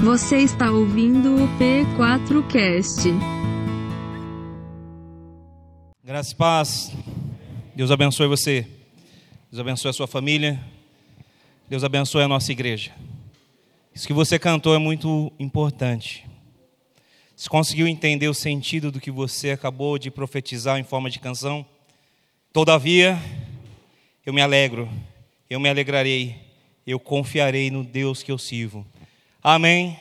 Você está ouvindo o P4Cast. Graças e paz. Deus abençoe você. Deus abençoe a sua família. Deus abençoe a nossa igreja. Isso que você cantou é muito importante. Você conseguiu entender o sentido do que você acabou de profetizar em forma de canção? Todavia, eu me alegro, eu me alegrarei, eu confiarei no Deus que eu sirvo. Amém.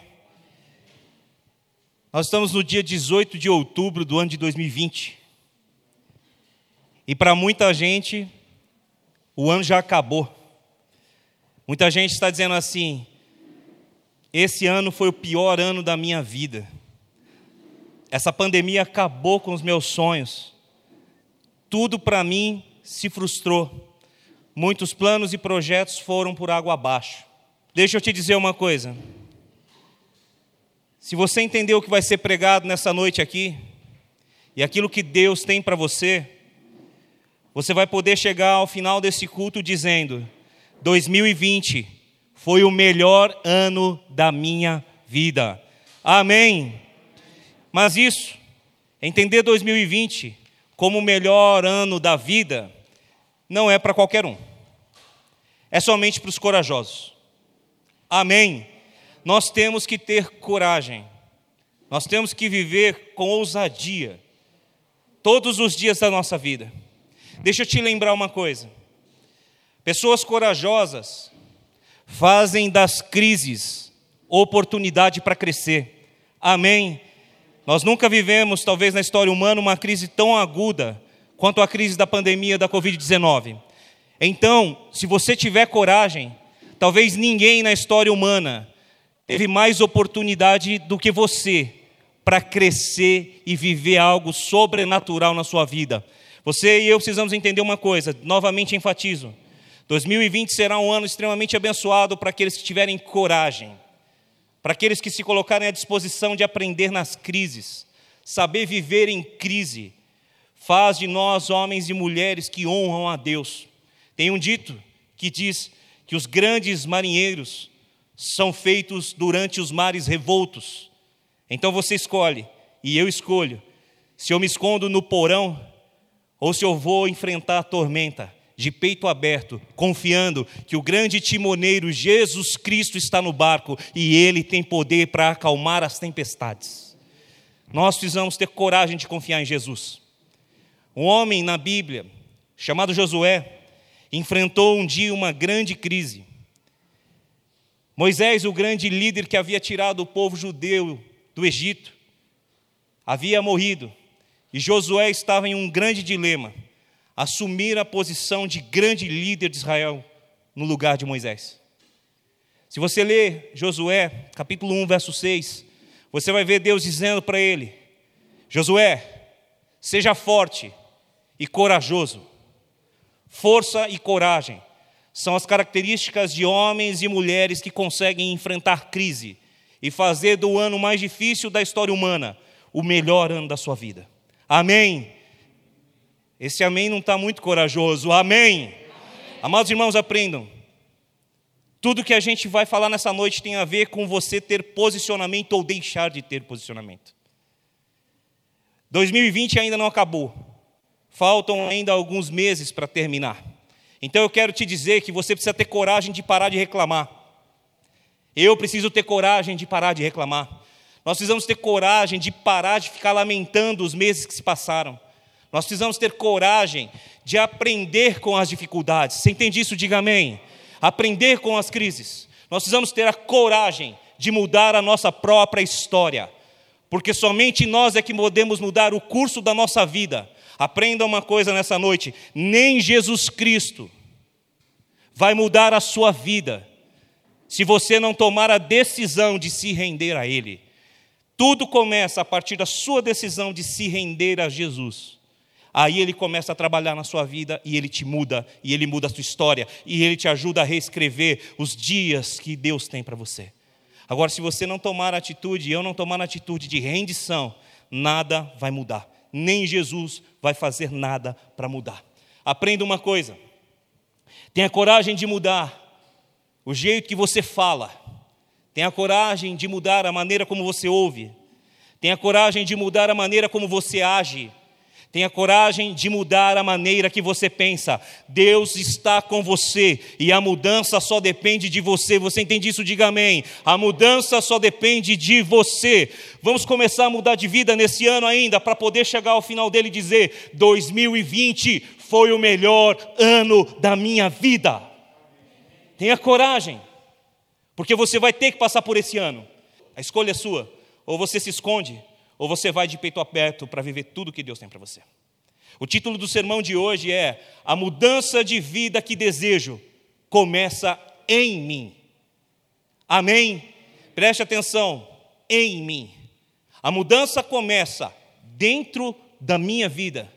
Nós estamos no dia 18 de outubro do ano de 2020. E para muita gente, o ano já acabou. Muita gente está dizendo assim: esse ano foi o pior ano da minha vida. Essa pandemia acabou com os meus sonhos. Tudo para mim se frustrou. Muitos planos e projetos foram por água abaixo. Deixa eu te dizer uma coisa. Se você entender o que vai ser pregado nessa noite aqui, e aquilo que Deus tem para você, você vai poder chegar ao final desse culto dizendo: 2020 foi o melhor ano da minha vida. Amém. Mas isso, entender 2020 como o melhor ano da vida, não é para qualquer um. É somente para os corajosos. Amém. Nós temos que ter coragem. Nós temos que viver com ousadia todos os dias da nossa vida. Deixa eu te lembrar uma coisa. Pessoas corajosas fazem das crises oportunidade para crescer. Amém. Nós nunca vivemos, talvez na história humana, uma crise tão aguda quanto a crise da pandemia da Covid-19. Então, se você tiver coragem, talvez ninguém na história humana teve mais oportunidade do que você para crescer e viver algo sobrenatural na sua vida. Você e eu precisamos entender uma coisa, novamente enfatizo. 2020 será um ano extremamente abençoado para aqueles que tiverem coragem para aqueles que se colocarem à disposição de aprender nas crises, saber viver em crise, faz de nós homens e mulheres que honram a Deus. Tem um dito que diz que os grandes marinheiros são feitos durante os mares revoltos. Então você escolhe, e eu escolho, se eu me escondo no porão ou se eu vou enfrentar a tormenta de peito aberto, confiando que o grande timoneiro Jesus Cristo está no barco e ele tem poder para acalmar as tempestades. Nós precisamos ter coragem de confiar em Jesus. Um homem na Bíblia, chamado Josué, enfrentou um dia uma grande crise. Moisés, o grande líder que havia tirado o povo judeu do Egito, havia morrido, e Josué estava em um grande dilema assumir a posição de grande líder de Israel no lugar de Moisés. Se você ler Josué, capítulo 1, verso 6, você vai ver Deus dizendo para ele: Josué, seja forte e corajoso. Força e coragem são as características de homens e mulheres que conseguem enfrentar crise e fazer do ano mais difícil da história humana o melhor ano da sua vida. Amém. Esse amém não está muito corajoso. Amém. amém. Amados irmãos, aprendam. Tudo que a gente vai falar nessa noite tem a ver com você ter posicionamento ou deixar de ter posicionamento. 2020 ainda não acabou. Faltam ainda alguns meses para terminar. Então eu quero te dizer que você precisa ter coragem de parar de reclamar. Eu preciso ter coragem de parar de reclamar. Nós precisamos ter coragem de parar de ficar lamentando os meses que se passaram. Nós precisamos ter coragem de aprender com as dificuldades. Você entende isso? Diga amém. Aprender com as crises. Nós precisamos ter a coragem de mudar a nossa própria história, porque somente nós é que podemos mudar o curso da nossa vida. Aprenda uma coisa nessa noite: nem Jesus Cristo vai mudar a sua vida se você não tomar a decisão de se render a Ele. Tudo começa a partir da sua decisão de se render a Jesus. Aí ele começa a trabalhar na sua vida e ele te muda, e ele muda a sua história, e ele te ajuda a reescrever os dias que Deus tem para você. Agora, se você não tomar atitude, eu não tomar atitude de rendição, nada vai mudar. Nem Jesus vai fazer nada para mudar. Aprenda uma coisa: tenha coragem de mudar o jeito que você fala, Tenha coragem de mudar a maneira como você ouve. Tenha coragem de mudar a maneira como você age. Tenha coragem de mudar a maneira que você pensa. Deus está com você e a mudança só depende de você. Você entende isso? Diga amém. A mudança só depende de você. Vamos começar a mudar de vida nesse ano ainda para poder chegar ao final dele e dizer: 2020 foi o melhor ano da minha vida. Tenha coragem, porque você vai ter que passar por esse ano. A escolha é sua. Ou você se esconde, ou você vai de peito aberto para viver tudo que Deus tem para você. O título do sermão de hoje é A mudança de vida que desejo começa em mim. Amém? Preste atenção, em mim. A mudança começa dentro da minha vida,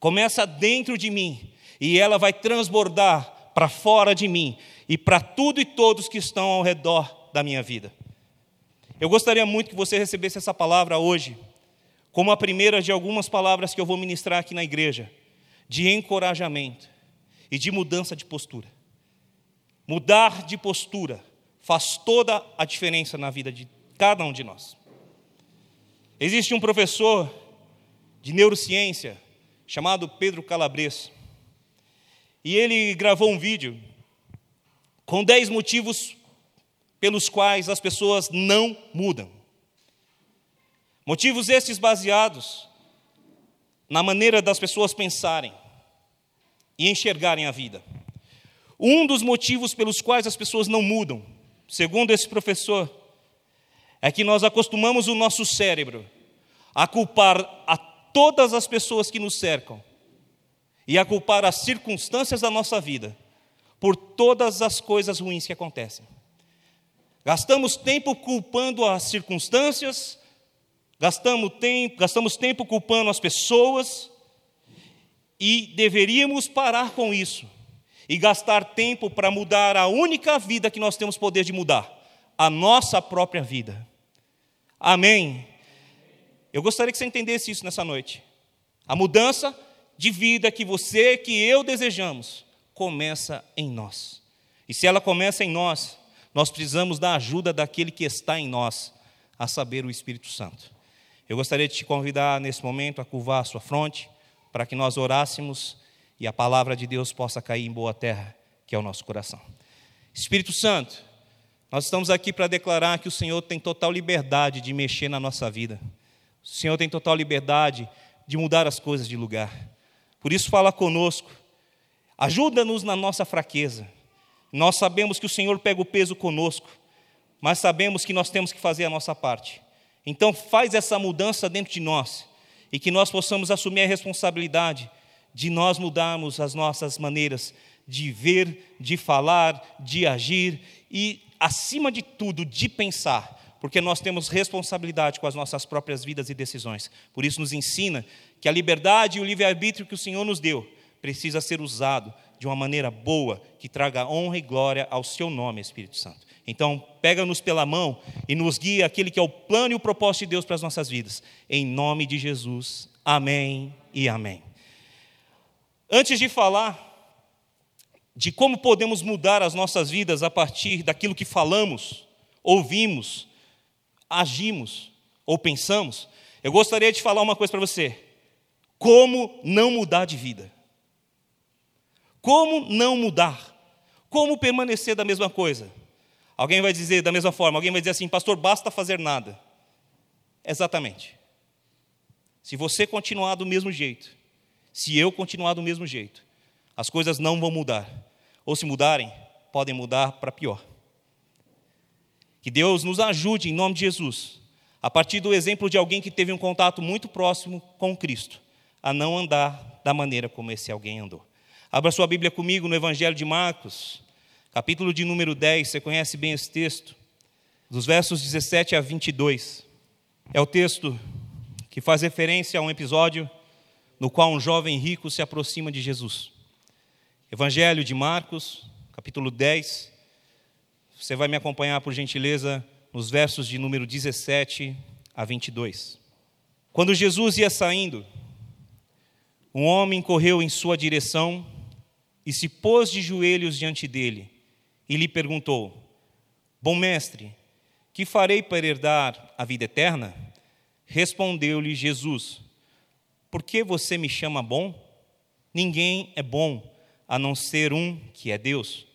começa dentro de mim, e ela vai transbordar para fora de mim e para tudo e todos que estão ao redor da minha vida. Eu gostaria muito que você recebesse essa palavra hoje, como a primeira de algumas palavras que eu vou ministrar aqui na igreja, de encorajamento e de mudança de postura. Mudar de postura faz toda a diferença na vida de cada um de nós. Existe um professor de neurociência chamado Pedro Calabres, e ele gravou um vídeo com 10 motivos pelos quais as pessoas não mudam. Motivos estes baseados na maneira das pessoas pensarem e enxergarem a vida. Um dos motivos pelos quais as pessoas não mudam, segundo esse professor, é que nós acostumamos o nosso cérebro a culpar a todas as pessoas que nos cercam e a culpar as circunstâncias da nossa vida por todas as coisas ruins que acontecem. Gastamos tempo culpando as circunstâncias, gastamos tempo, gastamos tempo culpando as pessoas, e deveríamos parar com isso e gastar tempo para mudar a única vida que nós temos poder de mudar, a nossa própria vida. Amém. Eu gostaria que você entendesse isso nessa noite. A mudança de vida que você, que eu desejamos, começa em nós. E se ela começa em nós, nós precisamos da ajuda daquele que está em nós, a saber, o Espírito Santo. Eu gostaria de te convidar nesse momento a curvar a sua fronte, para que nós orássemos e a palavra de Deus possa cair em boa terra, que é o nosso coração. Espírito Santo, nós estamos aqui para declarar que o Senhor tem total liberdade de mexer na nossa vida. O Senhor tem total liberdade de mudar as coisas de lugar. Por isso, fala conosco. Ajuda-nos na nossa fraqueza. Nós sabemos que o Senhor pega o peso conosco, mas sabemos que nós temos que fazer a nossa parte. Então, faz essa mudança dentro de nós e que nós possamos assumir a responsabilidade de nós mudarmos as nossas maneiras de ver, de falar, de agir e, acima de tudo, de pensar, porque nós temos responsabilidade com as nossas próprias vidas e decisões. Por isso, nos ensina que a liberdade e o livre-arbítrio que o Senhor nos deu precisa ser usado de uma maneira boa, que traga honra e glória ao seu nome, Espírito Santo. Então, pega-nos pela mão e nos guia aquele que é o plano e o propósito de Deus para as nossas vidas. Em nome de Jesus. Amém e amém. Antes de falar de como podemos mudar as nossas vidas a partir daquilo que falamos, ouvimos, agimos ou pensamos, eu gostaria de falar uma coisa para você. Como não mudar de vida? Como não mudar? Como permanecer da mesma coisa? Alguém vai dizer da mesma forma, alguém vai dizer assim, pastor, basta fazer nada. Exatamente. Se você continuar do mesmo jeito, se eu continuar do mesmo jeito, as coisas não vão mudar. Ou se mudarem, podem mudar para pior. Que Deus nos ajude em nome de Jesus, a partir do exemplo de alguém que teve um contato muito próximo com Cristo, a não andar da maneira como esse alguém andou. Abra sua Bíblia comigo no Evangelho de Marcos, capítulo de número 10, você conhece bem esse texto, dos versos 17 a 22. É o texto que faz referência a um episódio no qual um jovem rico se aproxima de Jesus. Evangelho de Marcos, capítulo 10. Você vai me acompanhar, por gentileza, nos versos de número 17 a 22. Quando Jesus ia saindo, um homem correu em sua direção e se pôs de joelhos diante dele e lhe perguntou: Bom mestre, Que farei para herdar a vida eterna? Respondeu-lhe Jesus: Por que você me chama bom? Ninguém é bom a não ser um que é Deus.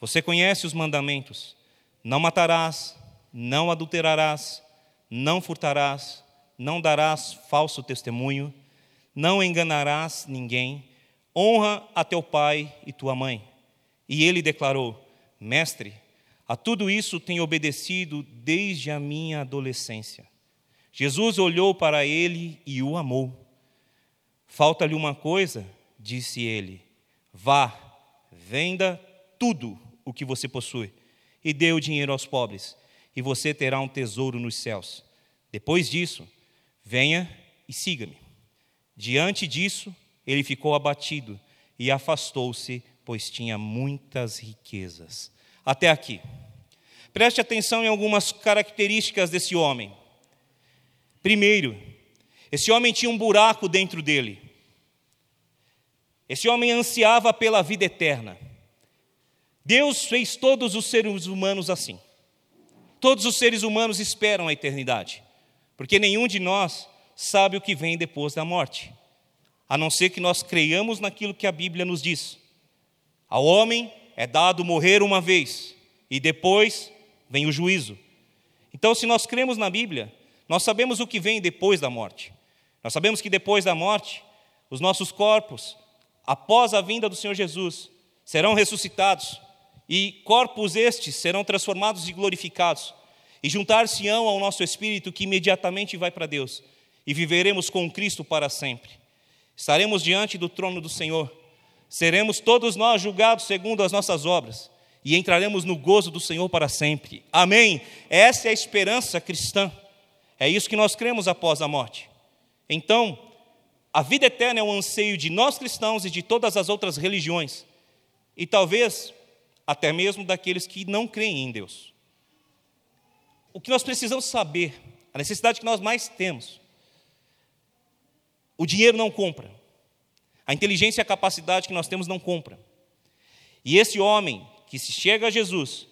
Você conhece os mandamentos: não matarás, não adulterarás, não furtarás, não darás falso testemunho, não enganarás ninguém, honra a teu pai e tua mãe. E ele declarou: Mestre, a tudo isso tenho obedecido desde a minha adolescência. Jesus olhou para ele e o amou. Falta-lhe uma coisa, disse ele: Vá, venda tudo o que você possui e dê o dinheiro aos pobres, e você terá um tesouro nos céus. Depois disso, venha e siga-me. Diante disso, ele ficou abatido e afastou-se, pois tinha muitas riquezas. Até aqui. Preste atenção em algumas características desse homem. Primeiro, esse homem tinha um buraco dentro dele. Esse homem ansiava pela vida eterna. Deus fez todos os seres humanos assim. Todos os seres humanos esperam a eternidade, porque nenhum de nós sabe o que vem depois da morte, a não ser que nós creiamos naquilo que a Bíblia nos diz. Ao homem é dado morrer uma vez e depois vem o juízo. Então, se nós cremos na Bíblia, nós sabemos o que vem depois da morte. Nós sabemos que depois da morte, os nossos corpos, após a vinda do Senhor Jesus, serão ressuscitados e corpos estes serão transformados e glorificados, e juntar-se-ão ao nosso espírito que imediatamente vai para Deus, e viveremos com Cristo para sempre. Estaremos diante do trono do Senhor, seremos todos nós julgados segundo as nossas obras, e entraremos no gozo do Senhor para sempre. Amém? Essa é a esperança cristã, é isso que nós cremos após a morte. Então, a vida eterna é um anseio de nós cristãos e de todas as outras religiões, e talvez até mesmo daqueles que não creem em Deus. O que nós precisamos saber, a necessidade que nós mais temos, o dinheiro não compra, a inteligência e a capacidade que nós temos não compra. E esse homem que se chega a Jesus,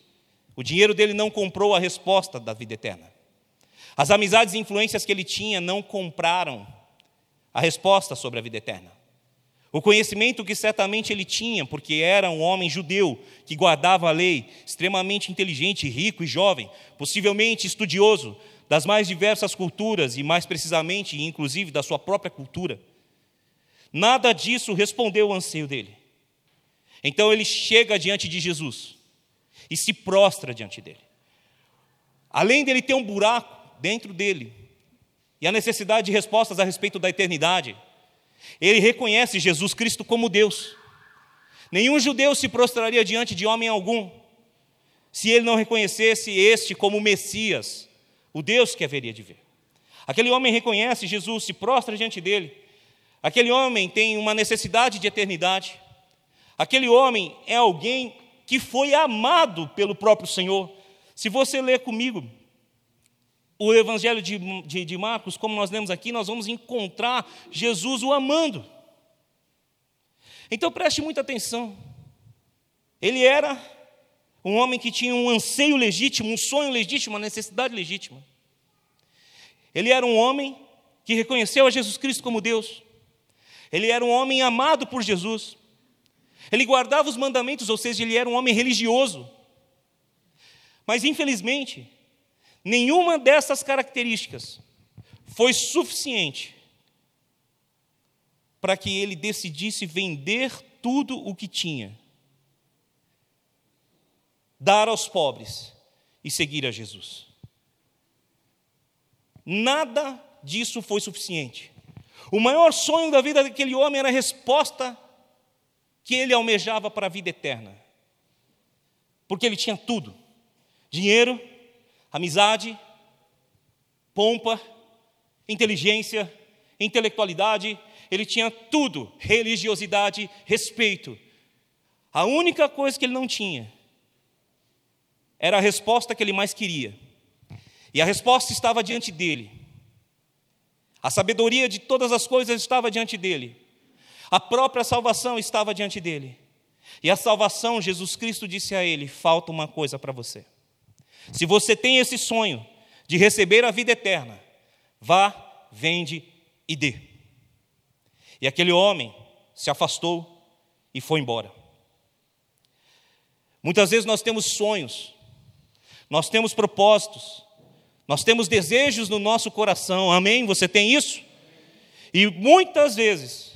o dinheiro dele não comprou a resposta da vida eterna. As amizades e influências que ele tinha não compraram a resposta sobre a vida eterna. O conhecimento que certamente ele tinha, porque era um homem judeu que guardava a lei, extremamente inteligente, rico e jovem, possivelmente estudioso das mais diversas culturas e, mais precisamente, inclusive da sua própria cultura. Nada disso respondeu ao anseio dele. Então ele chega diante de Jesus e se prostra diante dele. Além dele ter um buraco dentro dele e a necessidade de respostas a respeito da eternidade, ele reconhece Jesus Cristo como Deus. Nenhum judeu se prostraria diante de homem algum se ele não reconhecesse este como Messias, o Deus que haveria de ver. Aquele homem reconhece Jesus, se prostra diante dele. Aquele homem tem uma necessidade de eternidade. Aquele homem é alguém que foi amado pelo próprio Senhor. Se você ler comigo o Evangelho de, de, de, Marcos, como nós lemos aqui, nós vamos encontrar Jesus o amando. Então preste muita atenção. Ele era um homem que tinha um anseio legítimo, um sonho legítimo, uma necessidade legítima. Ele era um homem que reconheceu a Jesus Cristo como Deus. Ele era um homem amado por Jesus. Ele guardava os mandamentos, ou seja, ele era um homem religioso. Mas infelizmente, Nenhuma dessas características foi suficiente para que ele decidisse vender tudo o que tinha, dar aos pobres e seguir a Jesus. Nada disso foi suficiente. O maior sonho da vida daquele homem era a resposta que ele almejava para a vida eterna. Porque ele tinha tudo: dinheiro, amizade, pompa, inteligência, intelectualidade, ele tinha tudo, religiosidade, respeito. A única coisa que ele não tinha era a resposta que ele mais queria. E a resposta estava diante dele. A sabedoria de todas as coisas estava diante dele. A própria salvação estava diante dele. E a salvação, Jesus Cristo disse a ele: falta uma coisa para você. Se você tem esse sonho de receber a vida eterna, vá, vende e dê. E aquele homem se afastou e foi embora. Muitas vezes nós temos sonhos, nós temos propósitos, nós temos desejos no nosso coração, amém? Você tem isso? E muitas vezes,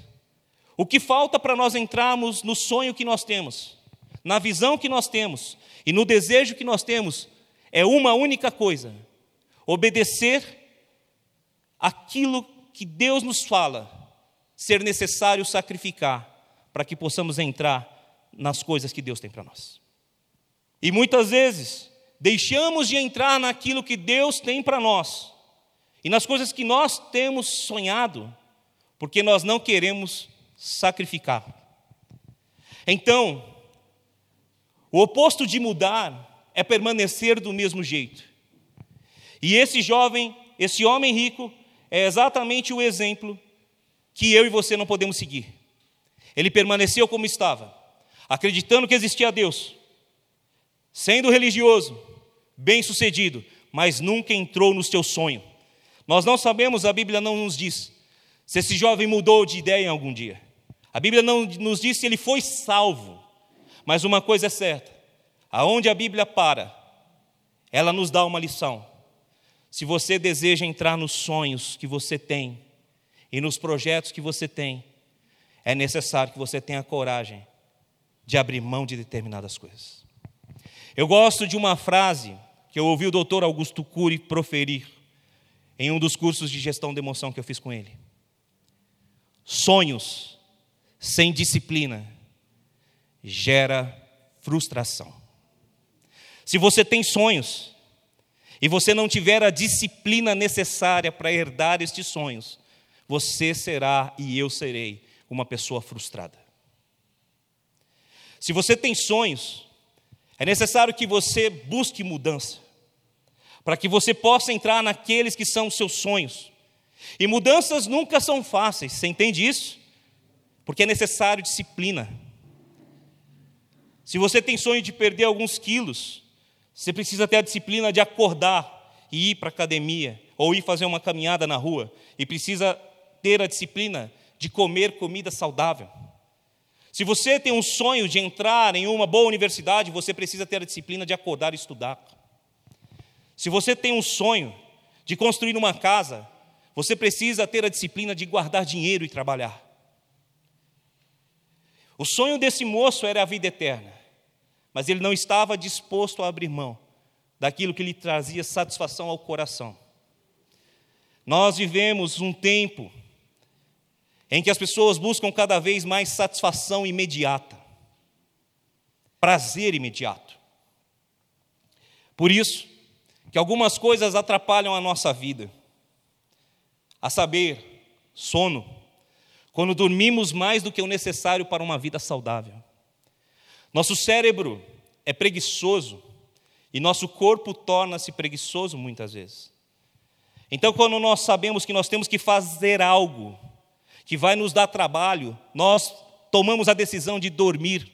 o que falta para nós entrarmos no sonho que nós temos, na visão que nós temos e no desejo que nós temos, é uma única coisa: obedecer aquilo que Deus nos fala ser necessário sacrificar para que possamos entrar nas coisas que Deus tem para nós. E muitas vezes deixamos de entrar naquilo que Deus tem para nós e nas coisas que nós temos sonhado, porque nós não queremos sacrificar. Então, o oposto de mudar é permanecer do mesmo jeito. E esse jovem, esse homem rico, é exatamente o exemplo que eu e você não podemos seguir. Ele permaneceu como estava, acreditando que existia Deus, sendo religioso, bem-sucedido, mas nunca entrou no seu sonho. Nós não sabemos, a Bíblia não nos diz se esse jovem mudou de ideia em algum dia. A Bíblia não nos diz se ele foi salvo. Mas uma coisa é certa: aonde a Bíblia para, ela nos dá uma lição. Se você deseja entrar nos sonhos que você tem e nos projetos que você tem, é necessário que você tenha coragem de abrir mão de determinadas coisas. Eu gosto de uma frase que eu ouvi o doutor Augusto Cury proferir em um dos cursos de gestão de emoção que eu fiz com ele. Sonhos sem disciplina gera frustração. Se você tem sonhos e você não tiver a disciplina necessária para herdar estes sonhos, você será e eu serei uma pessoa frustrada. Se você tem sonhos, é necessário que você busque mudança, para que você possa entrar naqueles que são os seus sonhos. E mudanças nunca são fáceis, você entende isso? Porque é necessário disciplina. Se você tem sonho de perder alguns quilos, você precisa ter a disciplina de acordar e ir para a academia, ou ir fazer uma caminhada na rua, e precisa ter a disciplina de comer comida saudável. Se você tem um sonho de entrar em uma boa universidade, você precisa ter a disciplina de acordar e estudar. Se você tem um sonho de construir uma casa, você precisa ter a disciplina de guardar dinheiro e trabalhar. O sonho desse moço era a vida eterna, mas ele não estava disposto a abrir mão daquilo que lhe trazia satisfação ao coração. Nós vivemos um tempo em que as pessoas buscam cada vez mais satisfação imediata, prazer imediato. Por isso, que algumas coisas atrapalham a nossa vida, a saber, sono, quando dormimos mais do que o necessário para uma vida saudável. Nosso cérebro é preguiçoso e nosso corpo torna-se preguiçoso muitas vezes. Então, quando nós sabemos que nós temos que fazer algo que vai nos dar trabalho, nós tomamos a decisão de dormir.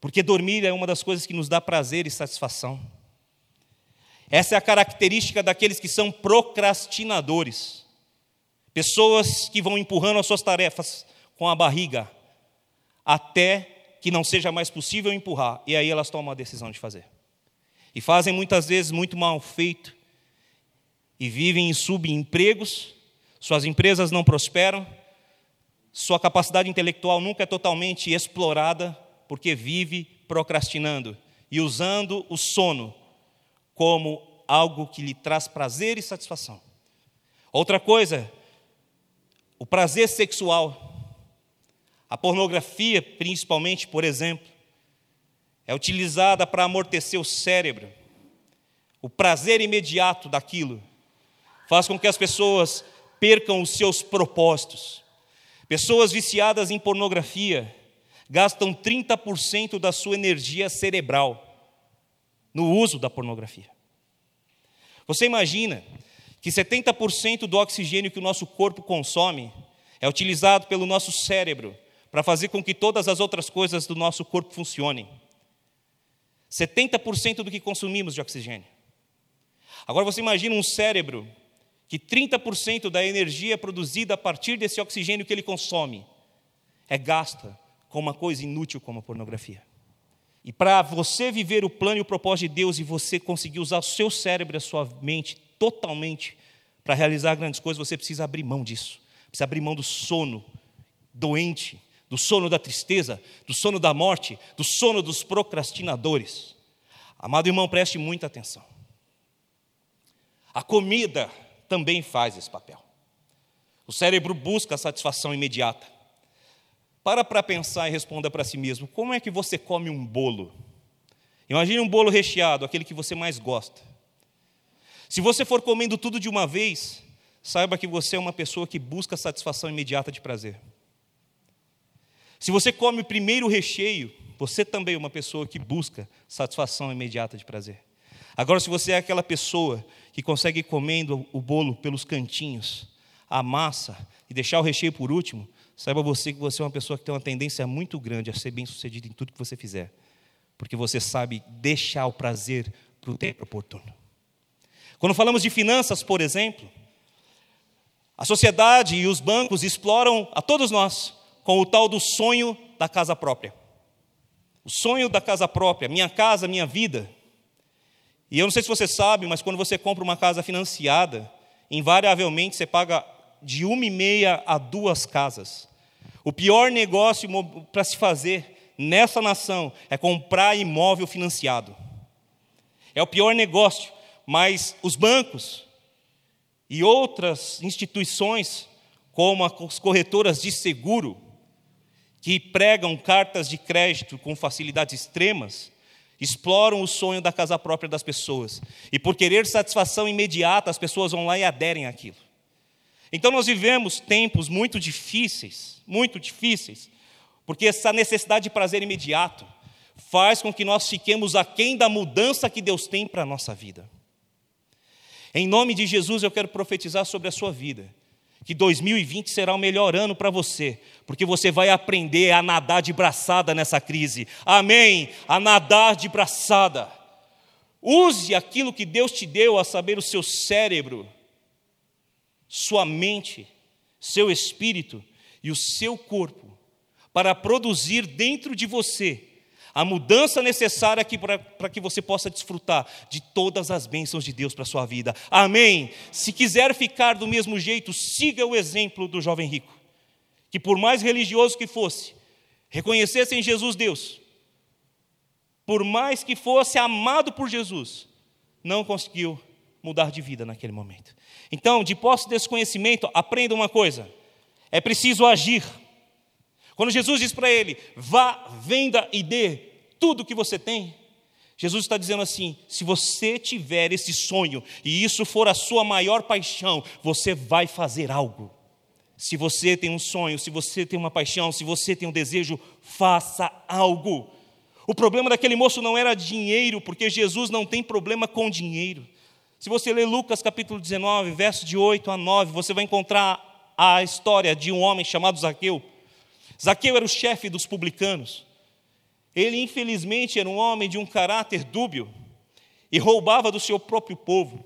Porque dormir é uma das coisas que nos dá prazer e satisfação. Essa é a característica daqueles que são procrastinadores. Pessoas que vão empurrando as suas tarefas com a barriga até que não seja mais possível empurrar, e aí elas tomam a decisão de fazer. E fazem muitas vezes muito mal feito, e vivem em subempregos suas empresas não prosperam, sua capacidade intelectual nunca é totalmente explorada, porque vive procrastinando e usando o sono como algo que lhe traz prazer e satisfação. Outra coisa, o prazer sexual. A pornografia, principalmente, por exemplo, é utilizada para amortecer o cérebro. O prazer imediato daquilo faz com que as pessoas percam os seus propósitos. Pessoas viciadas em pornografia gastam 30% da sua energia cerebral no uso da pornografia. Você imagina que 70% do oxigênio que o nosso corpo consome é utilizado pelo nosso cérebro para fazer com que todas as outras coisas do nosso corpo funcionem. 70% do que consumimos de oxigênio. Agora você imagina um cérebro que 30% da energia produzida a partir desse oxigênio que ele consome é gasta com uma coisa inútil como a pornografia. E para você viver o plano e o propósito de Deus e você conseguir usar o seu cérebro e a sua mente totalmente para realizar grandes coisas, você precisa abrir mão disso. Precisa abrir mão do sono doente, do sono da tristeza, do sono da morte, do sono dos procrastinadores. Amado irmão, preste muita atenção. A comida também faz esse papel. O cérebro busca a satisfação imediata. Para para pensar e responda para si mesmo: como é que você come um bolo? Imagine um bolo recheado, aquele que você mais gosta. Se você for comendo tudo de uma vez, saiba que você é uma pessoa que busca satisfação imediata de prazer. Se você come primeiro o recheio, você também é uma pessoa que busca satisfação imediata de prazer. Agora, se você é aquela pessoa que consegue ir comendo o bolo pelos cantinhos, a massa e deixar o recheio por último, saiba você que você é uma pessoa que tem uma tendência muito grande a ser bem-sucedido em tudo que você fizer, porque você sabe deixar o prazer para o tempo oportuno. Quando falamos de finanças, por exemplo, a sociedade e os bancos exploram a todos nós com o tal do sonho da casa própria. O sonho da casa própria, minha casa, minha vida. E eu não sei se você sabe, mas quando você compra uma casa financiada, invariavelmente você paga de uma e meia a duas casas. O pior negócio para se fazer nessa nação é comprar imóvel financiado. É o pior negócio, mas os bancos e outras instituições, como as corretoras de seguro, que pregam cartas de crédito com facilidades extremas, exploram o sonho da casa própria das pessoas. E por querer satisfação imediata, as pessoas vão lá e aderem àquilo. Então nós vivemos tempos muito difíceis, muito difíceis, porque essa necessidade de prazer imediato faz com que nós fiquemos aquém da mudança que Deus tem para a nossa vida. Em nome de Jesus, eu quero profetizar sobre a sua vida que 2020 será o melhor ano para você, porque você vai aprender a nadar de braçada nessa crise. Amém? A nadar de braçada. Use aquilo que Deus te deu, a saber, o seu cérebro, sua mente, seu espírito e o seu corpo, para produzir dentro de você a mudança necessária aqui para que você possa desfrutar de todas as bênçãos de Deus para a sua vida. Amém. Se quiser ficar do mesmo jeito, siga o exemplo do jovem rico, que por mais religioso que fosse, reconhecesse em Jesus Deus, por mais que fosse amado por Jesus, não conseguiu mudar de vida naquele momento. Então, de posse desse conhecimento, aprenda uma coisa: é preciso agir. Quando Jesus diz para ele: vá, venda e dê tudo que você tem, Jesus está dizendo assim: se você tiver esse sonho e isso for a sua maior paixão, você vai fazer algo. Se você tem um sonho, se você tem uma paixão, se você tem um desejo, faça algo. O problema daquele moço não era dinheiro, porque Jesus não tem problema com dinheiro. Se você ler Lucas capítulo 19, versos de 8 a 9, você vai encontrar a história de um homem chamado Zaqueu. Zaqueu era o chefe dos publicanos. Ele, infelizmente, era um homem de um caráter dúbio e roubava do seu próprio povo.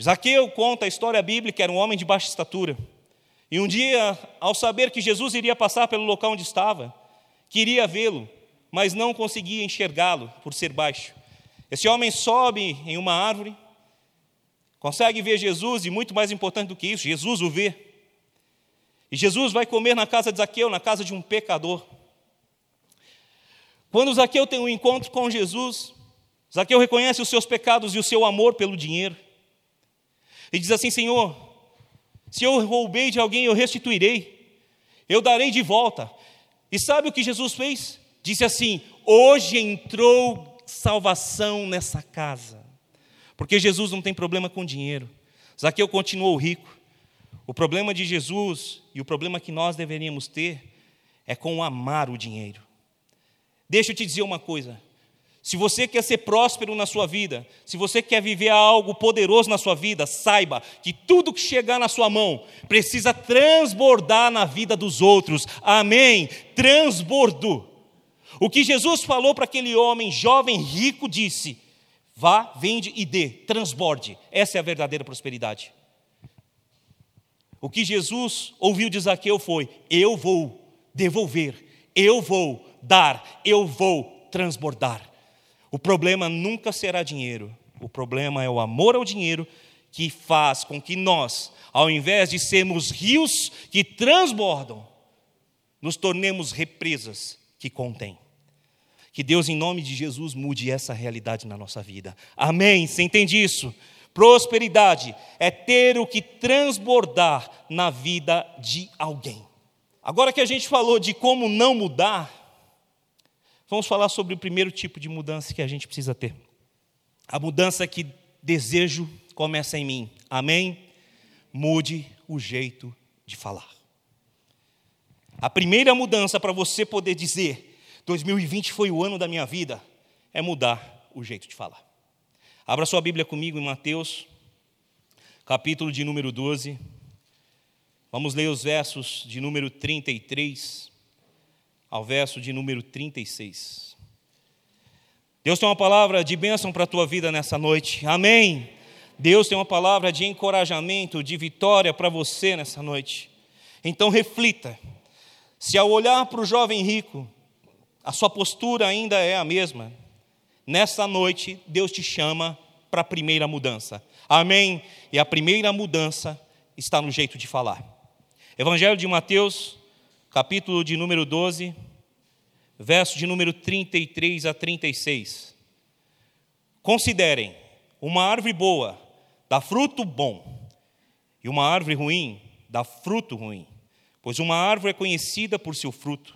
Zaqueu conta a história bíblica, era um homem de baixa estatura. E um dia, ao saber que Jesus iria passar pelo local onde estava, queria vê-lo, mas não conseguia enxergá-lo por ser baixo. Esse homem sobe em uma árvore, consegue ver Jesus e, muito mais importante do que isso, Jesus o vê. E Jesus vai comer na casa de Zaqueu, na casa de um pecador. Quando Zaqueu tem um encontro com Jesus, Zaqueu reconhece os seus pecados e o seu amor pelo dinheiro. E diz assim: Senhor, se eu roubei de alguém, eu restituirei, eu darei de volta. E sabe o que Jesus fez? Disse assim: Hoje entrou salvação nessa casa. Porque Jesus não tem problema com dinheiro. Zaqueu continuou rico. O problema de Jesus e o problema que nós deveríamos ter é com amar o dinheiro. Deixa eu te dizer uma coisa. Se você quer ser próspero na sua vida, se você quer viver algo poderoso na sua vida, saiba que tudo que chegar na sua mão precisa transbordar na vida dos outros. Amém? Transbordo. O que Jesus falou para aquele homem jovem rico disse: vá, vende e dê, transborde. Essa é a verdadeira prosperidade. O que Jesus ouviu de Zaqueu foi: eu vou devolver, eu vou dar, eu vou transbordar. O problema nunca será dinheiro, o problema é o amor ao dinheiro que faz com que nós, ao invés de sermos rios que transbordam, nos tornemos represas que contêm. Que Deus, em nome de Jesus, mude essa realidade na nossa vida. Amém? Você entende isso? Prosperidade é ter o que transbordar na vida de alguém. Agora que a gente falou de como não mudar, vamos falar sobre o primeiro tipo de mudança que a gente precisa ter. A mudança que desejo começa em mim. Amém? Mude o jeito de falar. A primeira mudança para você poder dizer 2020 foi o ano da minha vida, é mudar o jeito de falar. Abra sua Bíblia comigo em Mateus, capítulo de número 12. Vamos ler os versos de número 33 ao verso de número 36. Deus tem uma palavra de bênção para a tua vida nessa noite. Amém. Deus tem uma palavra de encorajamento, de vitória para você nessa noite. Então reflita. Se ao olhar para o jovem rico, a sua postura ainda é a mesma. Nessa noite, Deus te chama para a primeira mudança. Amém? E a primeira mudança está no jeito de falar. Evangelho de Mateus, capítulo de número 12, verso de número 33 a 36. Considerem: uma árvore boa dá fruto bom, e uma árvore ruim dá fruto ruim, pois uma árvore é conhecida por seu fruto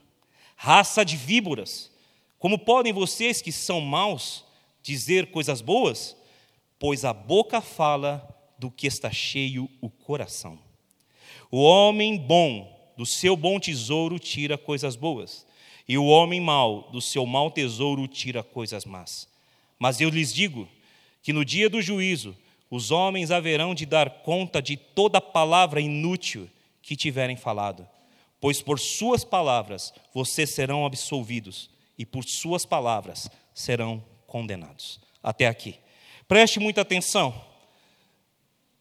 raça de víboras. Como podem vocês que são maus dizer coisas boas? Pois a boca fala do que está cheio o coração. O homem bom do seu bom tesouro tira coisas boas, e o homem mau do seu mau tesouro tira coisas más. Mas eu lhes digo que no dia do juízo os homens haverão de dar conta de toda palavra inútil que tiverem falado pois por suas palavras vocês serão absolvidos e por suas palavras serão condenados. Até aqui. Preste muita atenção.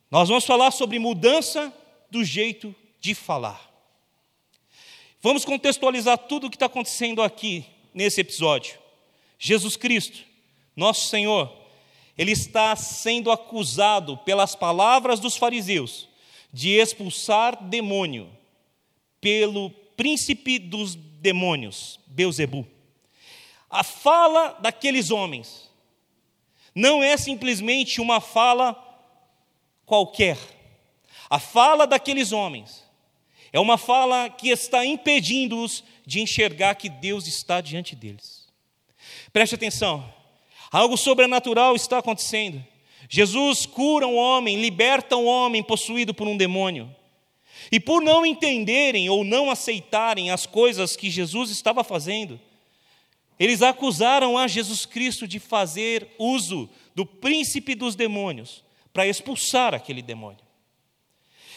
Nós vamos falar sobre mudança do jeito de falar. Vamos contextualizar tudo o que está acontecendo aqui nesse episódio. Jesus Cristo, nosso Senhor, ele está sendo acusado pelas palavras dos fariseus de expulsar demônio pelo príncipe dos demônios, Beuzebu. A fala daqueles homens não é simplesmente uma fala qualquer. A fala daqueles homens é uma fala que está impedindo-os de enxergar que Deus está diante deles. Preste atenção, algo sobrenatural está acontecendo. Jesus cura um homem, liberta um homem possuído por um demônio. E por não entenderem ou não aceitarem as coisas que Jesus estava fazendo, eles acusaram a Jesus Cristo de fazer uso do príncipe dos demônios para expulsar aquele demônio.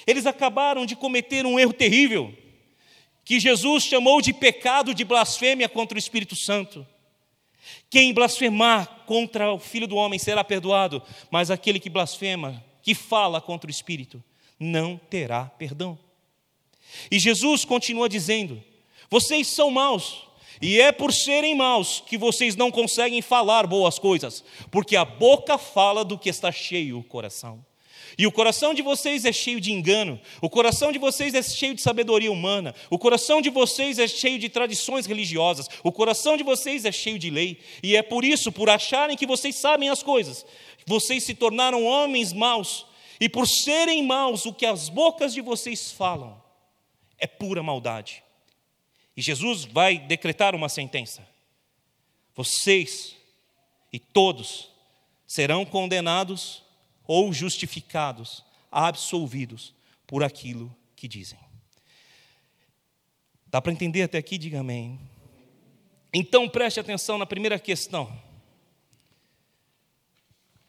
Eles acabaram de cometer um erro terrível, que Jesus chamou de pecado de blasfêmia contra o Espírito Santo. Quem blasfemar contra o Filho do Homem será perdoado, mas aquele que blasfema, que fala contra o Espírito, não terá perdão. E Jesus continua dizendo: vocês são maus, e é por serem maus que vocês não conseguem falar boas coisas, porque a boca fala do que está cheio o coração. E o coração de vocês é cheio de engano, o coração de vocês é cheio de sabedoria humana, o coração de vocês é cheio de tradições religiosas, o coração de vocês é cheio de lei, e é por isso, por acharem que vocês sabem as coisas, vocês se tornaram homens maus, e por serem maus, o que as bocas de vocês falam é pura maldade. E Jesus vai decretar uma sentença: vocês e todos serão condenados ou justificados, absolvidos por aquilo que dizem. Dá para entender até aqui? Diga amém. Então preste atenção na primeira questão.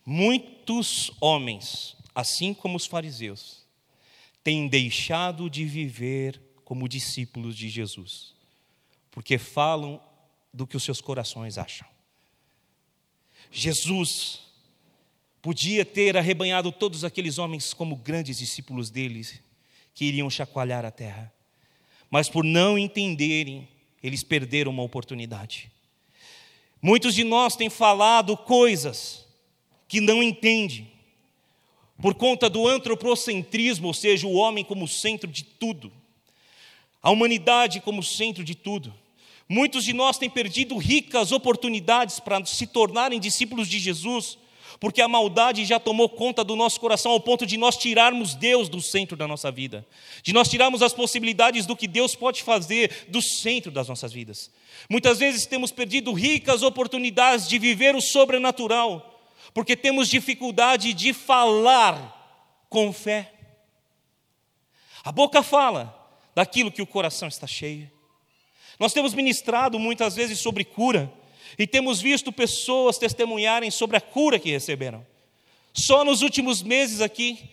Muitos homens assim como os fariseus, têm deixado de viver como discípulos de Jesus, porque falam do que os seus corações acham. Jesus podia ter arrebanhado todos aqueles homens como grandes discípulos deles, que iriam chacoalhar a terra. Mas por não entenderem, eles perderam uma oportunidade. Muitos de nós têm falado coisas que não entendem, por conta do antropocentrismo, ou seja, o homem como centro de tudo, a humanidade como centro de tudo. Muitos de nós têm perdido ricas oportunidades para se tornarem discípulos de Jesus, porque a maldade já tomou conta do nosso coração ao ponto de nós tirarmos Deus do centro da nossa vida, de nós tirarmos as possibilidades do que Deus pode fazer do centro das nossas vidas. Muitas vezes temos perdido ricas oportunidades de viver o sobrenatural, porque temos dificuldade de falar com fé. A boca fala daquilo que o coração está cheio. Nós temos ministrado muitas vezes sobre cura, e temos visto pessoas testemunharem sobre a cura que receberam. Só nos últimos meses aqui,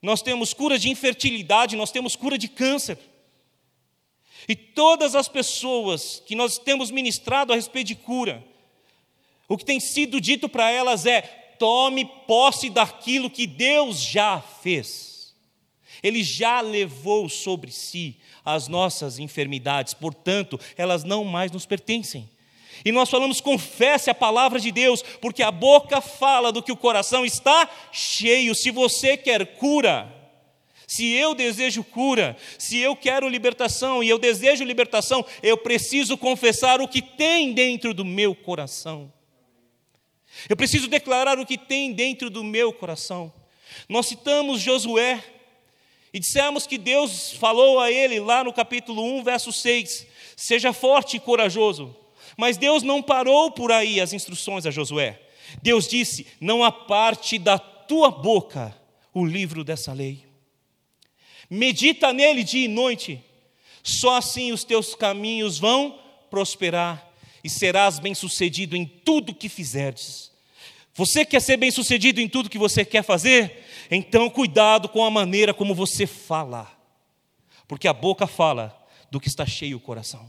nós temos cura de infertilidade, nós temos cura de câncer. E todas as pessoas que nós temos ministrado a respeito de cura, o que tem sido dito para elas é: tome posse daquilo que Deus já fez. Ele já levou sobre si as nossas enfermidades, portanto, elas não mais nos pertencem. E nós falamos, confesse a palavra de Deus, porque a boca fala do que o coração está cheio. Se você quer cura, se eu desejo cura, se eu quero libertação e eu desejo libertação, eu preciso confessar o que tem dentro do meu coração. Eu preciso declarar o que tem dentro do meu coração. Nós citamos Josué e dissemos que Deus falou a ele lá no capítulo 1, verso 6: Seja forte e corajoso. Mas Deus não parou por aí as instruções a Josué. Deus disse: Não aparte da tua boca o livro dessa lei. Medita nele dia e noite, só assim os teus caminhos vão prosperar e serás bem-sucedido em tudo que fizerdes. Você quer ser bem-sucedido em tudo que você quer fazer? Então, cuidado com a maneira como você fala, porque a boca fala do que está cheio o coração.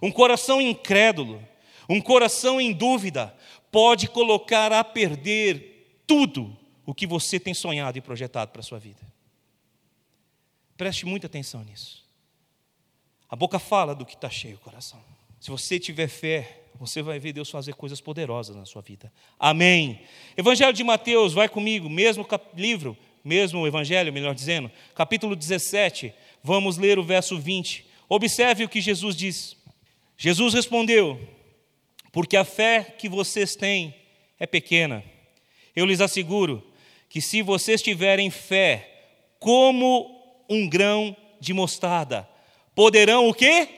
Um coração incrédulo, um coração em dúvida, pode colocar a perder tudo o que você tem sonhado e projetado para a sua vida. Preste muita atenção nisso. A boca fala do que está cheio o coração. Se você tiver fé, você vai ver Deus fazer coisas poderosas na sua vida. Amém. Evangelho de Mateus, vai comigo, mesmo livro, mesmo evangelho, melhor dizendo, capítulo 17, vamos ler o verso 20. Observe o que Jesus diz. Jesus respondeu: Porque a fé que vocês têm é pequena. Eu lhes asseguro que se vocês tiverem fé como um grão de mostarda, poderão o quê?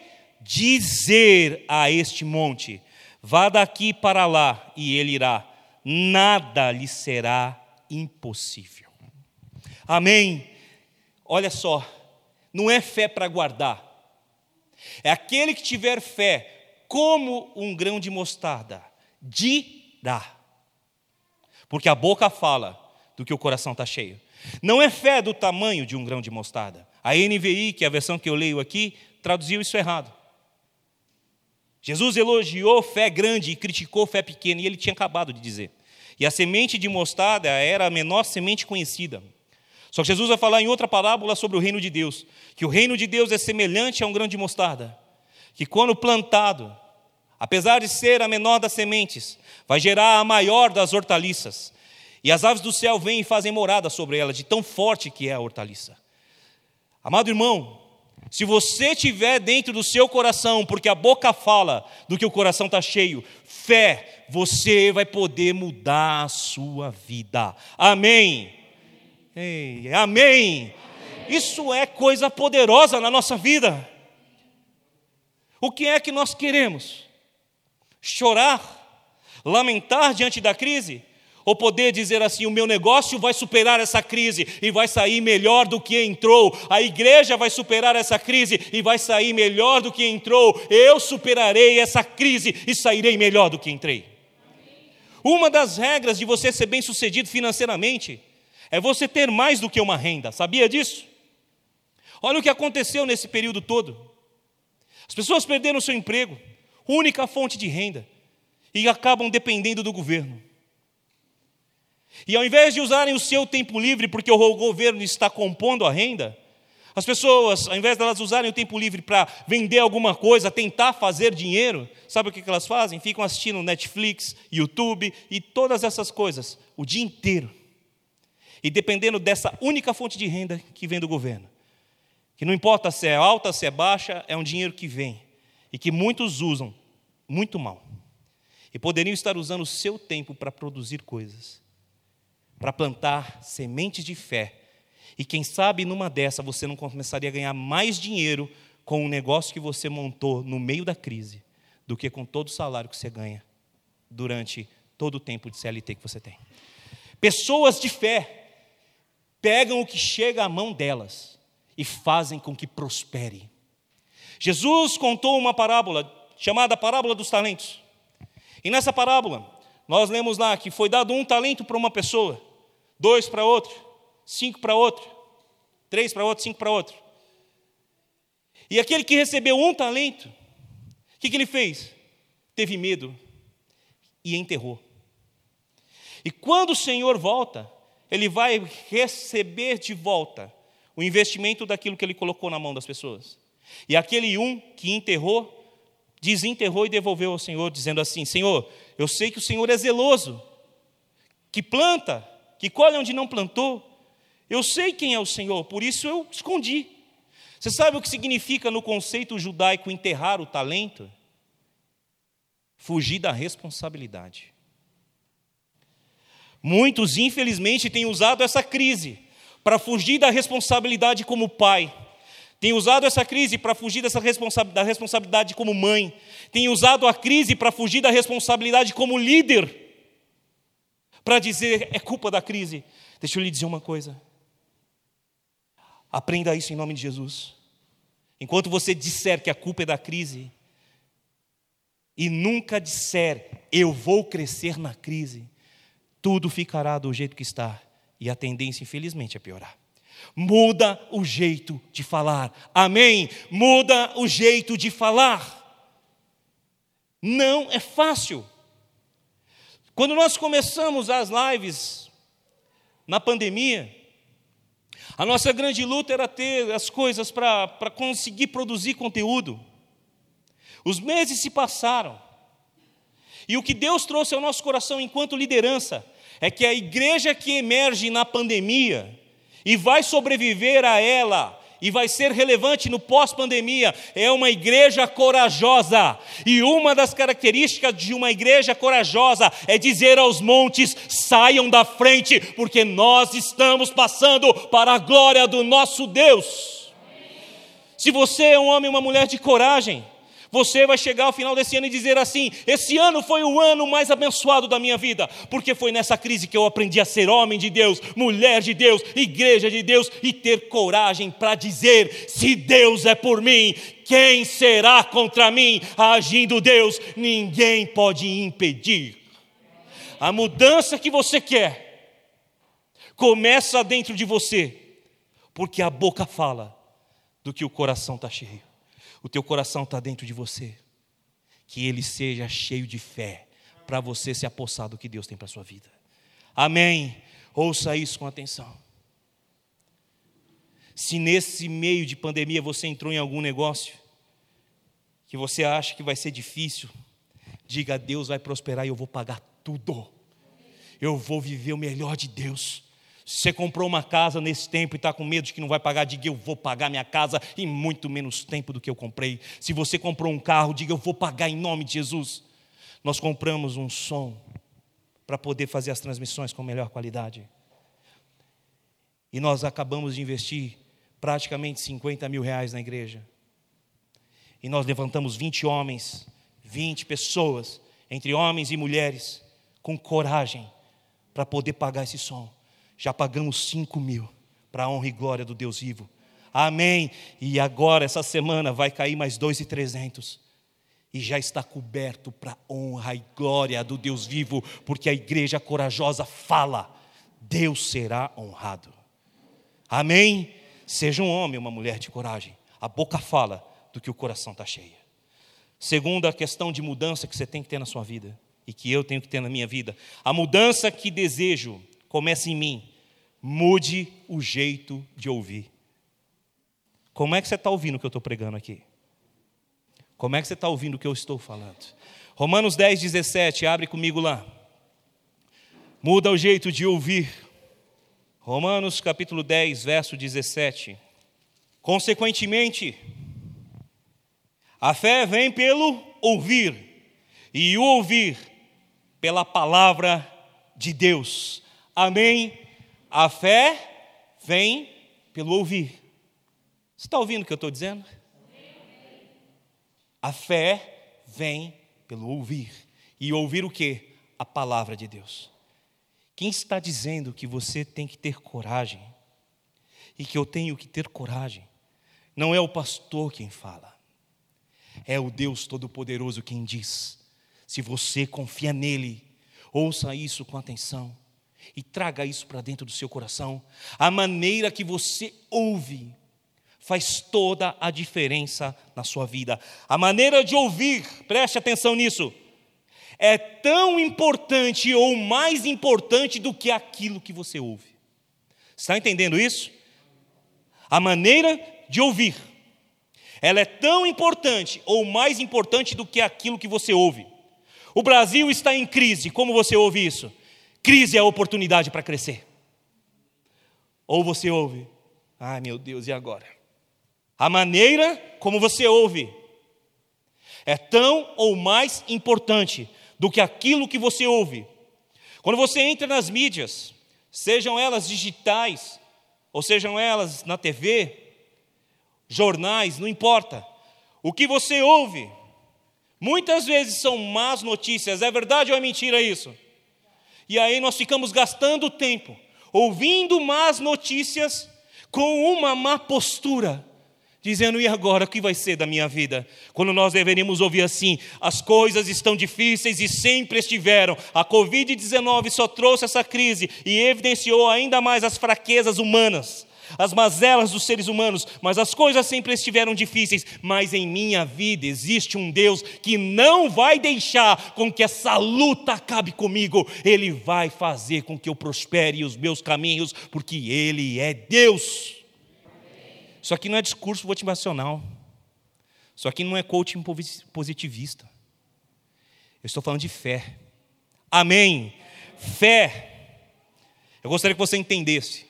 Dizer a este monte: Vá daqui para lá, e ele irá. Nada lhe será impossível. Amém. Olha só, não é fé para guardar, é aquele que tiver fé como um grão de mostarda, dirá. Porque a boca fala do que o coração está cheio. Não é fé do tamanho de um grão de mostarda. A NVI, que é a versão que eu leio aqui, traduziu isso errado. Jesus elogiou fé grande e criticou fé pequena, e ele tinha acabado de dizer. E a semente de mostarda era a menor semente conhecida. Só que Jesus vai falar em outra parábola sobre o reino de Deus, que o reino de Deus é semelhante a um grão de mostarda, que quando plantado, apesar de ser a menor das sementes, vai gerar a maior das hortaliças. E as aves do céu vêm e fazem morada sobre ela, de tão forte que é a hortaliça. Amado irmão, se você tiver dentro do seu coração, porque a boca fala do que o coração está cheio, fé, você vai poder mudar a sua vida. Amém. Ei, amém. Isso é coisa poderosa na nossa vida. O que é que nós queremos? Chorar? Lamentar diante da crise? Ou poder dizer assim: o meu negócio vai superar essa crise e vai sair melhor do que entrou, a igreja vai superar essa crise e vai sair melhor do que entrou, eu superarei essa crise e sairei melhor do que entrei. Uma das regras de você ser bem sucedido financeiramente é você ter mais do que uma renda. Sabia disso? Olha o que aconteceu nesse período todo. As pessoas perderam seu emprego, única fonte de renda, e acabam dependendo do governo. E ao invés de usarem o seu tempo livre, porque o governo está compondo a renda, as pessoas, ao invés de elas usarem o tempo livre para vender alguma coisa, tentar fazer dinheiro, sabe o que elas fazem? Ficam assistindo Netflix, YouTube e todas essas coisas o dia inteiro. E dependendo dessa única fonte de renda que vem do governo, que não importa se é alta, se é baixa, é um dinheiro que vem e que muitos usam muito mal. E poderiam estar usando o seu tempo para produzir coisas, para plantar sementes de fé e quem sabe numa dessa você não começaria a ganhar mais dinheiro com o negócio que você montou no meio da crise do que com todo o salário que você ganha durante todo o tempo de CLT que você tem. Pessoas de fé pegam o que chega à mão delas e fazem com que prospere. Jesus contou uma parábola chamada parábola dos talentos. E nessa parábola, nós lemos lá que foi dado um talento para uma pessoa, dois para outra, cinco para outro, três para outro, cinco para outro. E aquele que recebeu um talento, o que, que ele fez? Teve medo e enterrou. E quando o Senhor volta, ele vai receber de volta o investimento daquilo que ele colocou na mão das pessoas. E aquele um que enterrou, desenterrou e devolveu ao Senhor, dizendo assim: Senhor, eu sei que o Senhor é zeloso, que planta, que colhe onde não plantou, eu sei quem é o Senhor, por isso eu escondi. Você sabe o que significa no conceito judaico enterrar o talento? Fugir da responsabilidade. Muitos, infelizmente, têm usado essa crise para fugir da responsabilidade como pai. Têm usado essa crise para fugir dessa responsa da responsabilidade como mãe. Têm usado a crise para fugir da responsabilidade como líder. Para dizer, é culpa da crise. Deixa eu lhe dizer uma coisa. Aprenda isso em nome de Jesus. Enquanto você disser que a culpa é da crise, e nunca disser, eu vou crescer na crise, tudo ficará do jeito que está, e a tendência, infelizmente, é piorar. Muda o jeito de falar, amém? Muda o jeito de falar. Não é fácil. Quando nós começamos as lives na pandemia, a nossa grande luta era ter as coisas para conseguir produzir conteúdo. Os meses se passaram. E o que Deus trouxe ao nosso coração enquanto liderança é que a igreja que emerge na pandemia e vai sobreviver a ela e vai ser relevante no pós-pandemia, é uma igreja corajosa. E uma das características de uma igreja corajosa é dizer aos montes: saiam da frente, porque nós estamos passando para a glória do nosso Deus. Se você é um homem ou uma mulher de coragem, você vai chegar ao final desse ano e dizer assim: esse ano foi o ano mais abençoado da minha vida, porque foi nessa crise que eu aprendi a ser homem de Deus, mulher de Deus, igreja de Deus e ter coragem para dizer: se Deus é por mim, quem será contra mim? Agindo Deus, ninguém pode impedir. A mudança que você quer começa dentro de você, porque a boca fala do que o coração está cheio o teu coração está dentro de você, que ele seja cheio de fé, para você se apossar do que Deus tem para a sua vida. Amém? Ouça isso com atenção. Se nesse meio de pandemia você entrou em algum negócio, que você acha que vai ser difícil, diga: Deus vai prosperar e eu vou pagar tudo. Eu vou viver o melhor de Deus. Se você comprou uma casa nesse tempo e está com medo de que não vai pagar, diga eu vou pagar minha casa em muito menos tempo do que eu comprei. Se você comprou um carro, diga eu vou pagar em nome de Jesus. Nós compramos um som para poder fazer as transmissões com melhor qualidade. E nós acabamos de investir praticamente 50 mil reais na igreja. E nós levantamos 20 homens, 20 pessoas, entre homens e mulheres, com coragem, para poder pagar esse som já pagamos cinco mil para a honra e glória do Deus vivo. Amém. E agora, essa semana, vai cair mais dois e trezentos. E já está coberto para honra e glória do Deus vivo, porque a igreja corajosa fala, Deus será honrado. Amém? Seja um homem ou uma mulher de coragem. A boca fala do que o coração está cheio. Segunda questão de mudança que você tem que ter na sua vida e que eu tenho que ter na minha vida. A mudança que desejo começa em mim. Mude o jeito de ouvir. Como é que você está ouvindo o que eu estou pregando aqui? Como é que você está ouvindo o que eu estou falando? Romanos 10, 17, abre comigo lá. Muda o jeito de ouvir. Romanos capítulo 10, verso 17. Consequentemente, a fé vem pelo ouvir, e o ouvir pela palavra de Deus. Amém? A fé vem pelo ouvir. Você está ouvindo o que eu estou dizendo? A fé vem pelo ouvir. E ouvir o que? A palavra de Deus. Quem está dizendo que você tem que ter coragem e que eu tenho que ter coragem? Não é o pastor quem fala, é o Deus Todo-Poderoso quem diz. Se você confia nele, ouça isso com atenção e traga isso para dentro do seu coração. A maneira que você ouve faz toda a diferença na sua vida. A maneira de ouvir, preste atenção nisso, é tão importante ou mais importante do que aquilo que você ouve. Está entendendo isso? A maneira de ouvir, ela é tão importante ou mais importante do que aquilo que você ouve. O Brasil está em crise, como você ouve isso? Crise é a oportunidade para crescer. Ou você ouve, ai meu Deus, e agora? A maneira como você ouve é tão ou mais importante do que aquilo que você ouve. Quando você entra nas mídias, sejam elas digitais, ou sejam elas na TV, jornais, não importa. O que você ouve, muitas vezes são más notícias. É verdade ou é mentira isso? E aí nós ficamos gastando tempo ouvindo más notícias com uma má postura dizendo: e agora o que vai ser da minha vida? Quando nós deveríamos ouvir assim: as coisas estão difíceis e sempre estiveram. A Covid-19 só trouxe essa crise e evidenciou ainda mais as fraquezas humanas. As mazelas dos seres humanos, mas as coisas sempre estiveram difíceis. Mas em minha vida existe um Deus que não vai deixar com que essa luta acabe comigo. Ele vai fazer com que eu prospere os meus caminhos, porque Ele é Deus. Isso aqui não é discurso motivacional. Isso aqui não é coaching positivista. Eu estou falando de fé. Amém. Fé. Eu gostaria que você entendesse.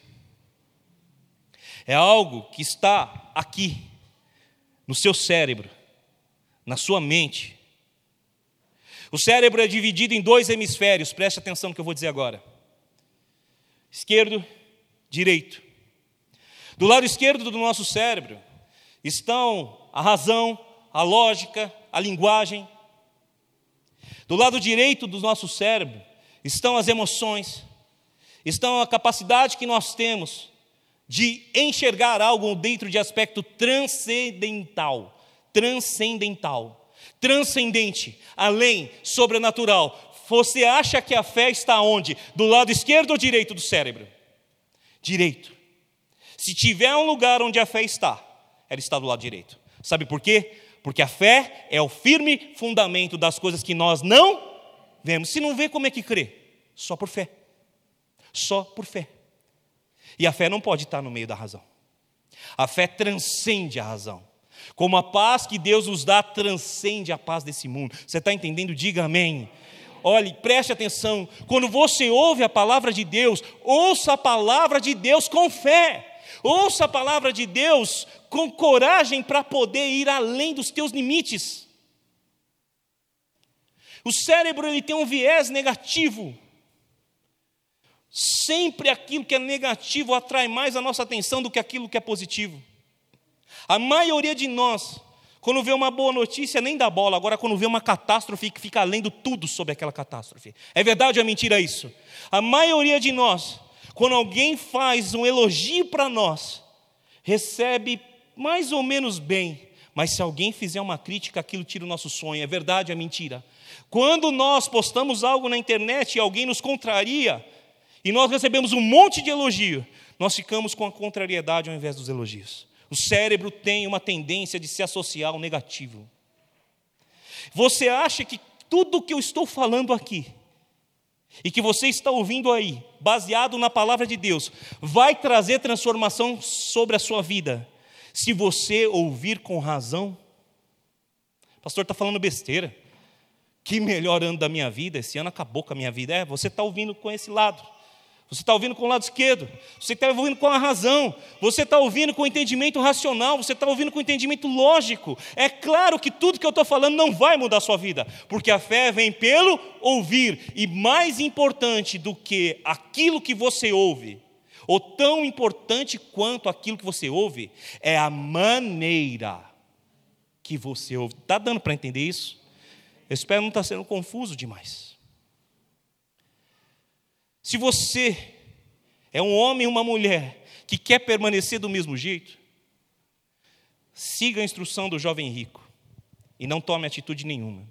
É algo que está aqui, no seu cérebro, na sua mente. O cérebro é dividido em dois hemisférios, preste atenção no que eu vou dizer agora: esquerdo, direito. Do lado esquerdo do nosso cérebro estão a razão, a lógica, a linguagem. Do lado direito do nosso cérebro estão as emoções, estão a capacidade que nós temos de enxergar algo dentro de aspecto transcendental, transcendental, transcendente, além, sobrenatural. Você acha que a fé está onde? Do lado esquerdo ou direito do cérebro? Direito. Se tiver um lugar onde a fé está, ela está do lado direito. Sabe por quê? Porque a fé é o firme fundamento das coisas que nós não vemos. Se não vê, como é que crê? Só por fé. Só por fé. E a fé não pode estar no meio da razão. A fé transcende a razão. Como a paz que Deus nos dá transcende a paz desse mundo. Você está entendendo? Diga amém. Olhe, preste atenção. Quando você ouve a palavra de Deus, ouça a palavra de Deus com fé. Ouça a palavra de Deus com coragem para poder ir além dos teus limites. O cérebro ele tem um viés negativo. Sempre aquilo que é negativo atrai mais a nossa atenção do que aquilo que é positivo. A maioria de nós, quando vê uma boa notícia, nem dá bola. Agora, quando vê uma catástrofe, fica lendo tudo sobre aquela catástrofe. É verdade ou é mentira isso? A maioria de nós, quando alguém faz um elogio para nós, recebe mais ou menos bem, mas se alguém fizer uma crítica, aquilo tira o nosso sonho. É verdade ou é mentira? Quando nós postamos algo na internet e alguém nos contraria, e nós recebemos um monte de elogio, nós ficamos com a contrariedade ao invés dos elogios. O cérebro tem uma tendência de se associar ao negativo. Você acha que tudo que eu estou falando aqui e que você está ouvindo aí, baseado na palavra de Deus, vai trazer transformação sobre a sua vida, se você ouvir com razão? Pastor está falando besteira. Que melhor ano da minha vida, esse ano acabou com a minha vida. É, você está ouvindo com esse lado. Você está ouvindo com o lado esquerdo, você está ouvindo com a razão, você está ouvindo com o entendimento racional, você está ouvindo com o entendimento lógico. É claro que tudo que eu estou falando não vai mudar a sua vida, porque a fé vem pelo ouvir, e mais importante do que aquilo que você ouve, ou tão importante quanto aquilo que você ouve, é a maneira que você ouve. Está dando para entender isso? Eu espero não estar tá sendo confuso demais. Se você é um homem ou uma mulher que quer permanecer do mesmo jeito, siga a instrução do jovem rico e não tome atitude nenhuma.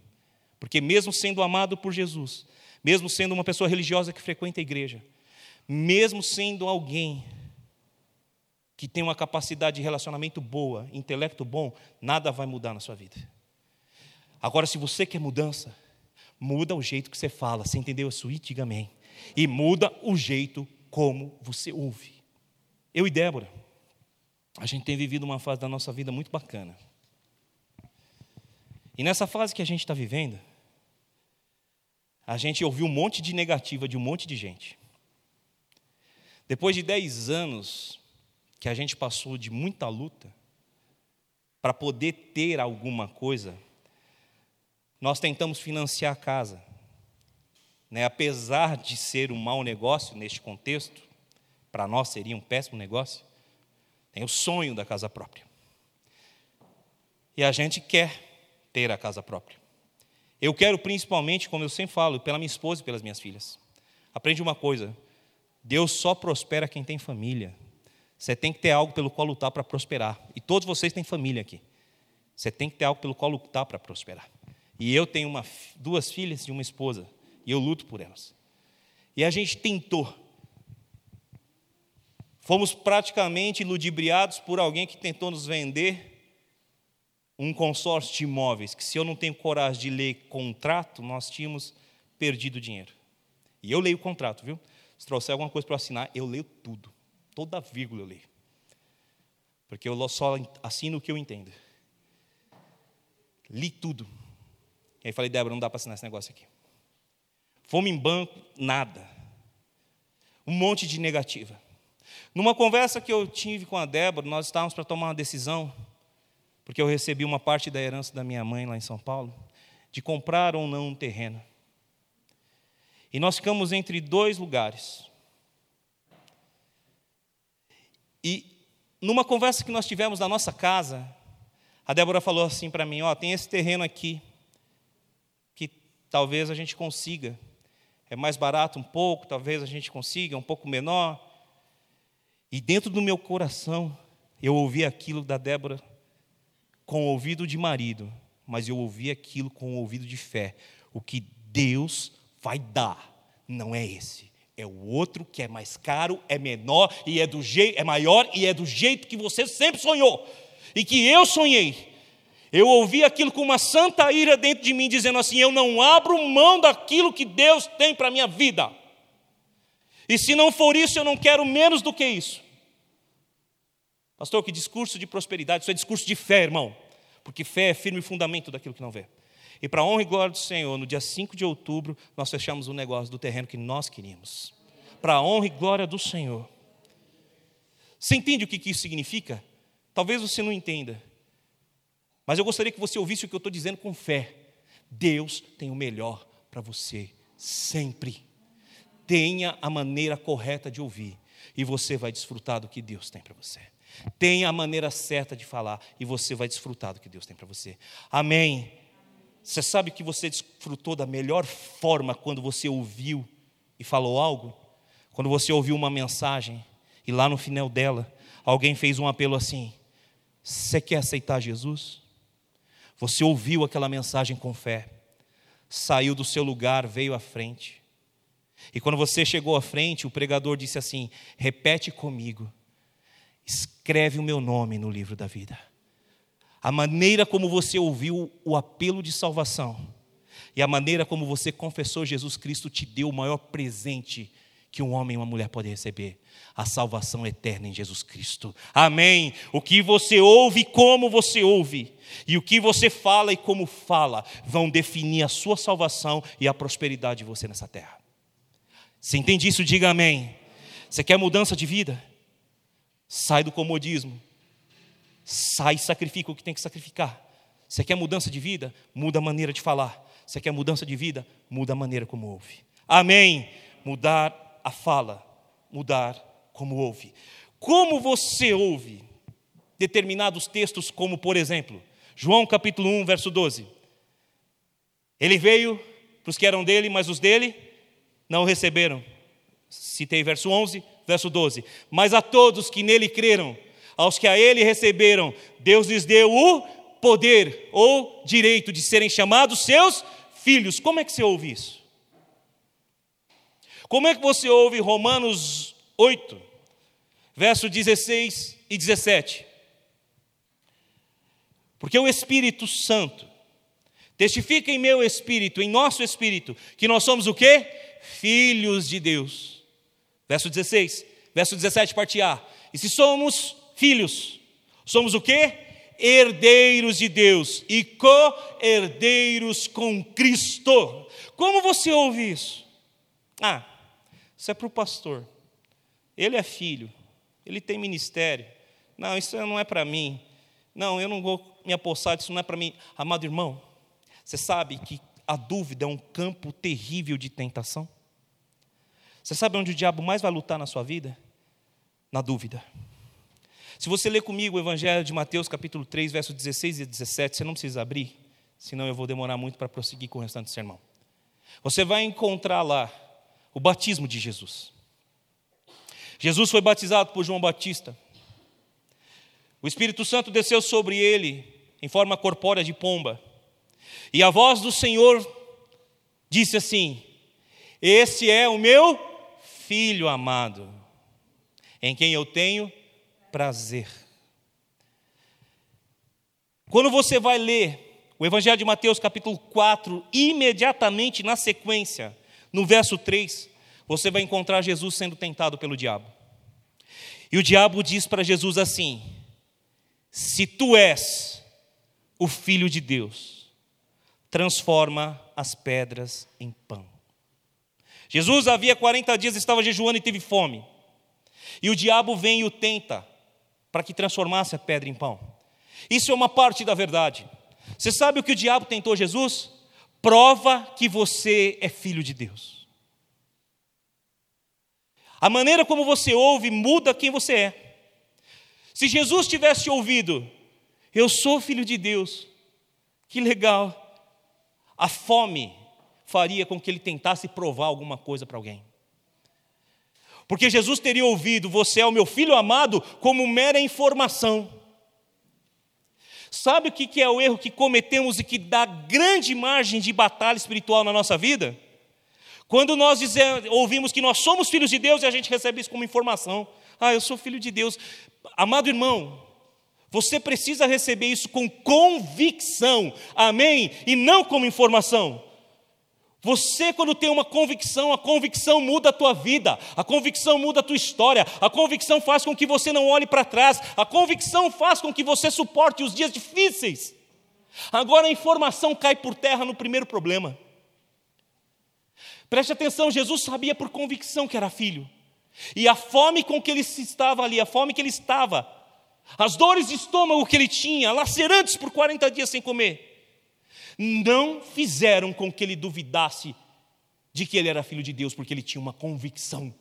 Porque, mesmo sendo amado por Jesus, mesmo sendo uma pessoa religiosa que frequenta a igreja, mesmo sendo alguém que tem uma capacidade de relacionamento boa, intelecto bom, nada vai mudar na sua vida. Agora, se você quer mudança, muda o jeito que você fala. Você entendeu? Sweet, amém e muda o jeito como você ouve. Eu e Débora, a gente tem vivido uma fase da nossa vida muito bacana. E nessa fase que a gente está vivendo, a gente ouviu um monte de negativa de um monte de gente. Depois de 10 anos que a gente passou de muita luta para poder ter alguma coisa, nós tentamos financiar a casa né, apesar de ser um mau negócio neste contexto, para nós seria um péssimo negócio, tem o sonho da casa própria. E a gente quer ter a casa própria. Eu quero principalmente, como eu sempre falo, pela minha esposa e pelas minhas filhas. Aprende uma coisa: Deus só prospera quem tem família. Você tem que ter algo pelo qual lutar para prosperar. E todos vocês têm família aqui. Você tem que ter algo pelo qual lutar para prosperar. E eu tenho uma, duas filhas e uma esposa. E eu luto por elas. E a gente tentou. Fomos praticamente ludibriados por alguém que tentou nos vender um consórcio de imóveis, que se eu não tenho coragem de ler contrato, nós tínhamos perdido dinheiro. E eu leio o contrato, viu? Se trouxer alguma coisa para assinar, eu leio tudo. Toda vírgula eu leio. Porque eu só assino o que eu entendo. Li tudo. E aí falei, Débora, não dá para assinar esse negócio aqui. Fomos em banco, nada. Um monte de negativa. Numa conversa que eu tive com a Débora, nós estávamos para tomar uma decisão, porque eu recebi uma parte da herança da minha mãe lá em São Paulo, de comprar ou não um terreno. E nós ficamos entre dois lugares. E numa conversa que nós tivemos na nossa casa, a Débora falou assim para mim: Ó, oh, tem esse terreno aqui, que talvez a gente consiga é mais barato um pouco, talvez a gente consiga, um pouco menor. E dentro do meu coração, eu ouvi aquilo da Débora com o ouvido de marido, mas eu ouvi aquilo com o ouvido de fé. O que Deus vai dar não é esse, é o outro que é mais caro, é menor e é do jeito, é maior e é do jeito que você sempre sonhou e que eu sonhei. Eu ouvi aquilo com uma santa ira dentro de mim, dizendo assim: Eu não abro mão daquilo que Deus tem para a minha vida. E se não for isso, eu não quero menos do que isso. Pastor, que discurso de prosperidade, isso é discurso de fé, irmão. Porque fé é firme fundamento daquilo que não vê. E para a honra e glória do Senhor, no dia 5 de outubro, nós fechamos o negócio do terreno que nós queríamos. Para a honra e glória do Senhor. Você entende o que isso significa? Talvez você não entenda. Mas eu gostaria que você ouvisse o que eu estou dizendo com fé. Deus tem o melhor para você, sempre. Tenha a maneira correta de ouvir, e você vai desfrutar do que Deus tem para você. Tenha a maneira certa de falar, e você vai desfrutar do que Deus tem para você. Amém. Você sabe que você desfrutou da melhor forma quando você ouviu e falou algo? Quando você ouviu uma mensagem e lá no final dela, alguém fez um apelo assim: Você quer aceitar Jesus? Você ouviu aquela mensagem com fé, saiu do seu lugar, veio à frente. E quando você chegou à frente, o pregador disse assim: repete comigo, escreve o meu nome no livro da vida. A maneira como você ouviu o apelo de salvação e a maneira como você confessou Jesus Cristo te deu o maior presente que um homem e uma mulher podem receber: a salvação eterna em Jesus Cristo. Amém. O que você ouve e como você ouve, e o que você fala e como fala, vão definir a sua salvação e a prosperidade de você nessa terra. Você entende isso? Diga amém. Você quer mudança de vida? Sai do comodismo. Sai e sacrifica o que tem que sacrificar. Você quer mudança de vida? Muda a maneira de falar. Você quer mudança de vida? Muda a maneira como ouve. Amém. Mudar a fala, mudar como ouve. Como você ouve determinados textos, como por exemplo, João capítulo 1, verso 12. Ele veio para os que eram dele, mas os dele não o receberam. Citei verso 11, verso 12. Mas a todos que nele creram, aos que a ele receberam, Deus lhes deu o poder ou direito de serem chamados seus filhos. Como é que você ouve isso? Como é que você ouve Romanos 8, verso 16 e 17? Porque o Espírito Santo testifica em meu espírito, em nosso espírito, que nós somos o quê? Filhos de Deus. Verso 16, verso 17, parte A. E se somos filhos, somos o quê? Herdeiros de Deus e co-herdeiros com Cristo. Como você ouve isso? Ah, isso é para o pastor. Ele é filho, ele tem ministério. Não, isso não é para mim. Não, eu não vou me apossar disso, não é para mim. Amado irmão, você sabe que a dúvida é um campo terrível de tentação? Você sabe onde o diabo mais vai lutar na sua vida? Na dúvida. Se você ler comigo o Evangelho de Mateus, capítulo 3, versos 16 e 17, você não precisa abrir, senão eu vou demorar muito para prosseguir com o restante do sermão. Você vai encontrar lá o batismo de Jesus. Jesus foi batizado por João Batista. O Espírito Santo desceu sobre ele em forma corpórea de pomba. E a voz do Senhor disse assim: Esse é o meu filho amado, em quem eu tenho prazer. Quando você vai ler o Evangelho de Mateus, capítulo 4, imediatamente na sequência, no verso 3, você vai encontrar Jesus sendo tentado pelo diabo. E o diabo diz para Jesus assim: Se tu és o filho de Deus, transforma as pedras em pão. Jesus havia 40 dias estava jejuando e teve fome. E o diabo vem e o tenta para que transformasse a pedra em pão. Isso é uma parte da verdade. Você sabe o que o diabo tentou Jesus? Prova que você é filho de Deus. A maneira como você ouve muda quem você é. Se Jesus tivesse ouvido, eu sou filho de Deus, que legal. A fome faria com que ele tentasse provar alguma coisa para alguém. Porque Jesus teria ouvido, você é o meu filho amado, como mera informação. Sabe o que é o erro que cometemos e que dá grande margem de batalha espiritual na nossa vida? Quando nós dizemos, ouvimos que nós somos filhos de Deus e a gente recebe isso como informação. Ah, eu sou filho de Deus. Amado irmão, você precisa receber isso com convicção, amém? E não como informação. Você, quando tem uma convicção, a convicção muda a tua vida, a convicção muda a tua história, a convicção faz com que você não olhe para trás, a convicção faz com que você suporte os dias difíceis. Agora a informação cai por terra no primeiro problema. Preste atenção, Jesus sabia por convicção que era filho. E a fome com que ele estava ali, a fome que ele estava, as dores de estômago que ele tinha, lacerantes por 40 dias sem comer, não fizeram com que ele duvidasse de que ele era filho de Deus, porque ele tinha uma convicção.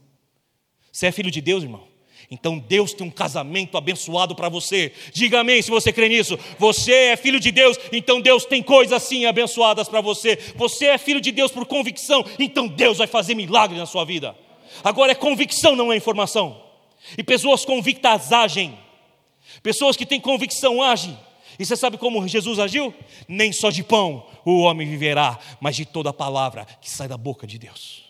Você é filho de Deus, irmão? Então Deus tem um casamento abençoado para você. Diga amém se você crê nisso. Você é filho de Deus, então Deus tem coisas assim abençoadas para você. Você é filho de Deus por convicção, então Deus vai fazer milagres na sua vida. Agora é convicção, não é informação. E pessoas convictas agem. Pessoas que têm convicção agem. E você sabe como Jesus agiu? Nem só de pão o homem viverá, mas de toda a palavra que sai da boca de Deus.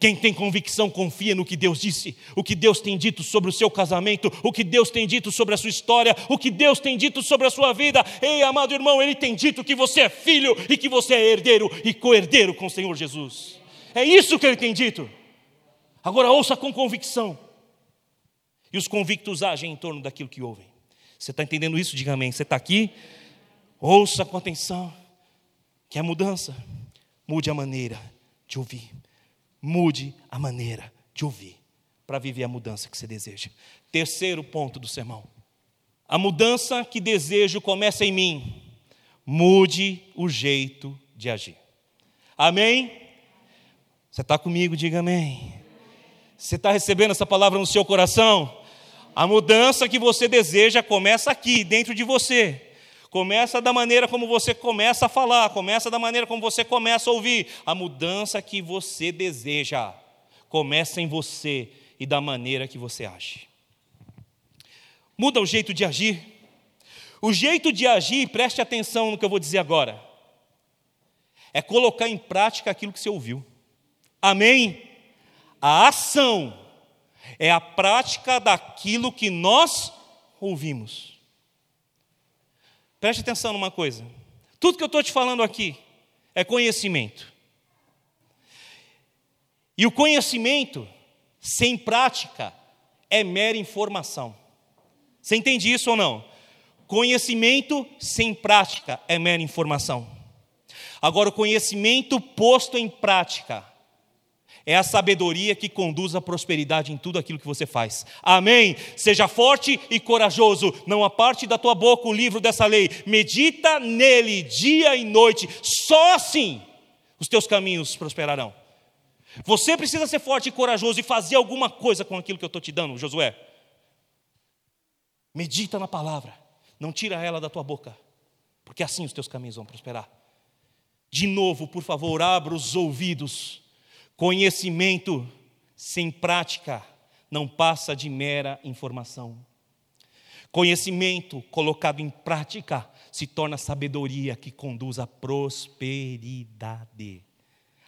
Quem tem convicção confia no que Deus disse, o que Deus tem dito sobre o seu casamento, o que Deus tem dito sobre a sua história, o que Deus tem dito sobre a sua vida. Ei, amado irmão, Ele tem dito que você é filho e que você é herdeiro e co-herdeiro com o Senhor Jesus. É isso que Ele tem dito. Agora ouça com convicção. E os convictos agem em torno daquilo que ouvem. Você está entendendo isso? Diga amém. Você está aqui? Ouça com atenção. Que a mudança mude a maneira de ouvir. Mude a maneira de ouvir para viver a mudança que você deseja. Terceiro ponto do sermão. A mudança que desejo começa em mim. Mude o jeito de agir. Amém? Você está comigo? Diga amém. Você está recebendo essa palavra no seu coração? A mudança que você deseja começa aqui, dentro de você. Começa da maneira como você começa a falar, começa da maneira como você começa a ouvir. A mudança que você deseja começa em você e da maneira que você age. Muda o jeito de agir. O jeito de agir, preste atenção no que eu vou dizer agora, é colocar em prática aquilo que você ouviu. Amém? A ação é a prática daquilo que nós ouvimos. Preste atenção numa coisa. Tudo que eu estou te falando aqui é conhecimento. E o conhecimento, sem prática, é mera informação. Você entende isso ou não? Conhecimento sem prática é mera informação. Agora, o conhecimento posto em prática é a sabedoria que conduz à prosperidade em tudo aquilo que você faz. Amém? Seja forte e corajoso, não aparte da tua boca o livro dessa lei, medita nele dia e noite, só assim os teus caminhos prosperarão. Você precisa ser forte e corajoso e fazer alguma coisa com aquilo que eu estou te dando, Josué. Medita na palavra, não tira ela da tua boca, porque assim os teus caminhos vão prosperar. De novo, por favor, abra os ouvidos Conhecimento sem prática não passa de mera informação. Conhecimento colocado em prática se torna sabedoria que conduz à prosperidade.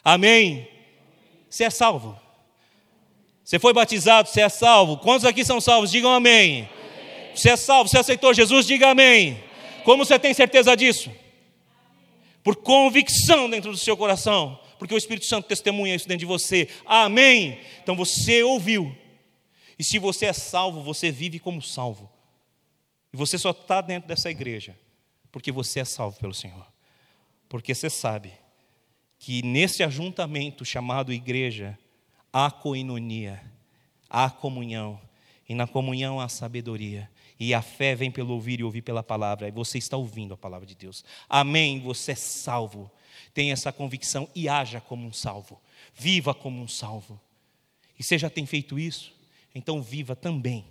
Amém? Você é salvo. Você foi batizado, você é salvo. Quantos aqui são salvos? Digam amém. amém. Você é salvo, você aceitou Jesus? Diga amém. amém. Como você tem certeza disso? Por convicção dentro do seu coração porque o Espírito Santo testemunha isso dentro de você. Amém. Então você ouviu. E se você é salvo, você vive como salvo. E você só está dentro dessa igreja porque você é salvo pelo Senhor. Porque você sabe que nesse ajuntamento chamado igreja há coinonia, há comunhão, e na comunhão há sabedoria. E a fé vem pelo ouvir e ouvir pela palavra. E você está ouvindo a palavra de Deus. Amém. Você é salvo tenha essa convicção e haja como um salvo, viva como um salvo. E você já tem feito isso? Então viva também,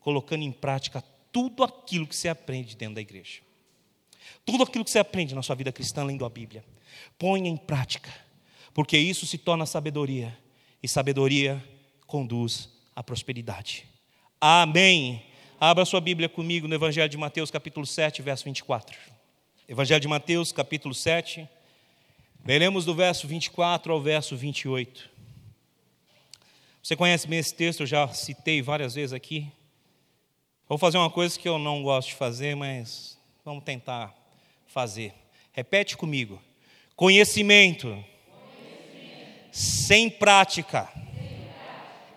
colocando em prática tudo aquilo que você aprende dentro da igreja. Tudo aquilo que você aprende na sua vida cristã lendo a Bíblia. Ponha em prática, porque isso se torna sabedoria, e sabedoria conduz à prosperidade. Amém. Abra sua Bíblia comigo no Evangelho de Mateus, capítulo 7, verso 24. Evangelho de Mateus, capítulo 7, Leremos do verso 24 ao verso 28. Você conhece bem esse texto, eu já citei várias vezes aqui. Vou fazer uma coisa que eu não gosto de fazer, mas vamos tentar fazer. Repete comigo. Conhecimento, Conhecimento. Sem, prática. sem prática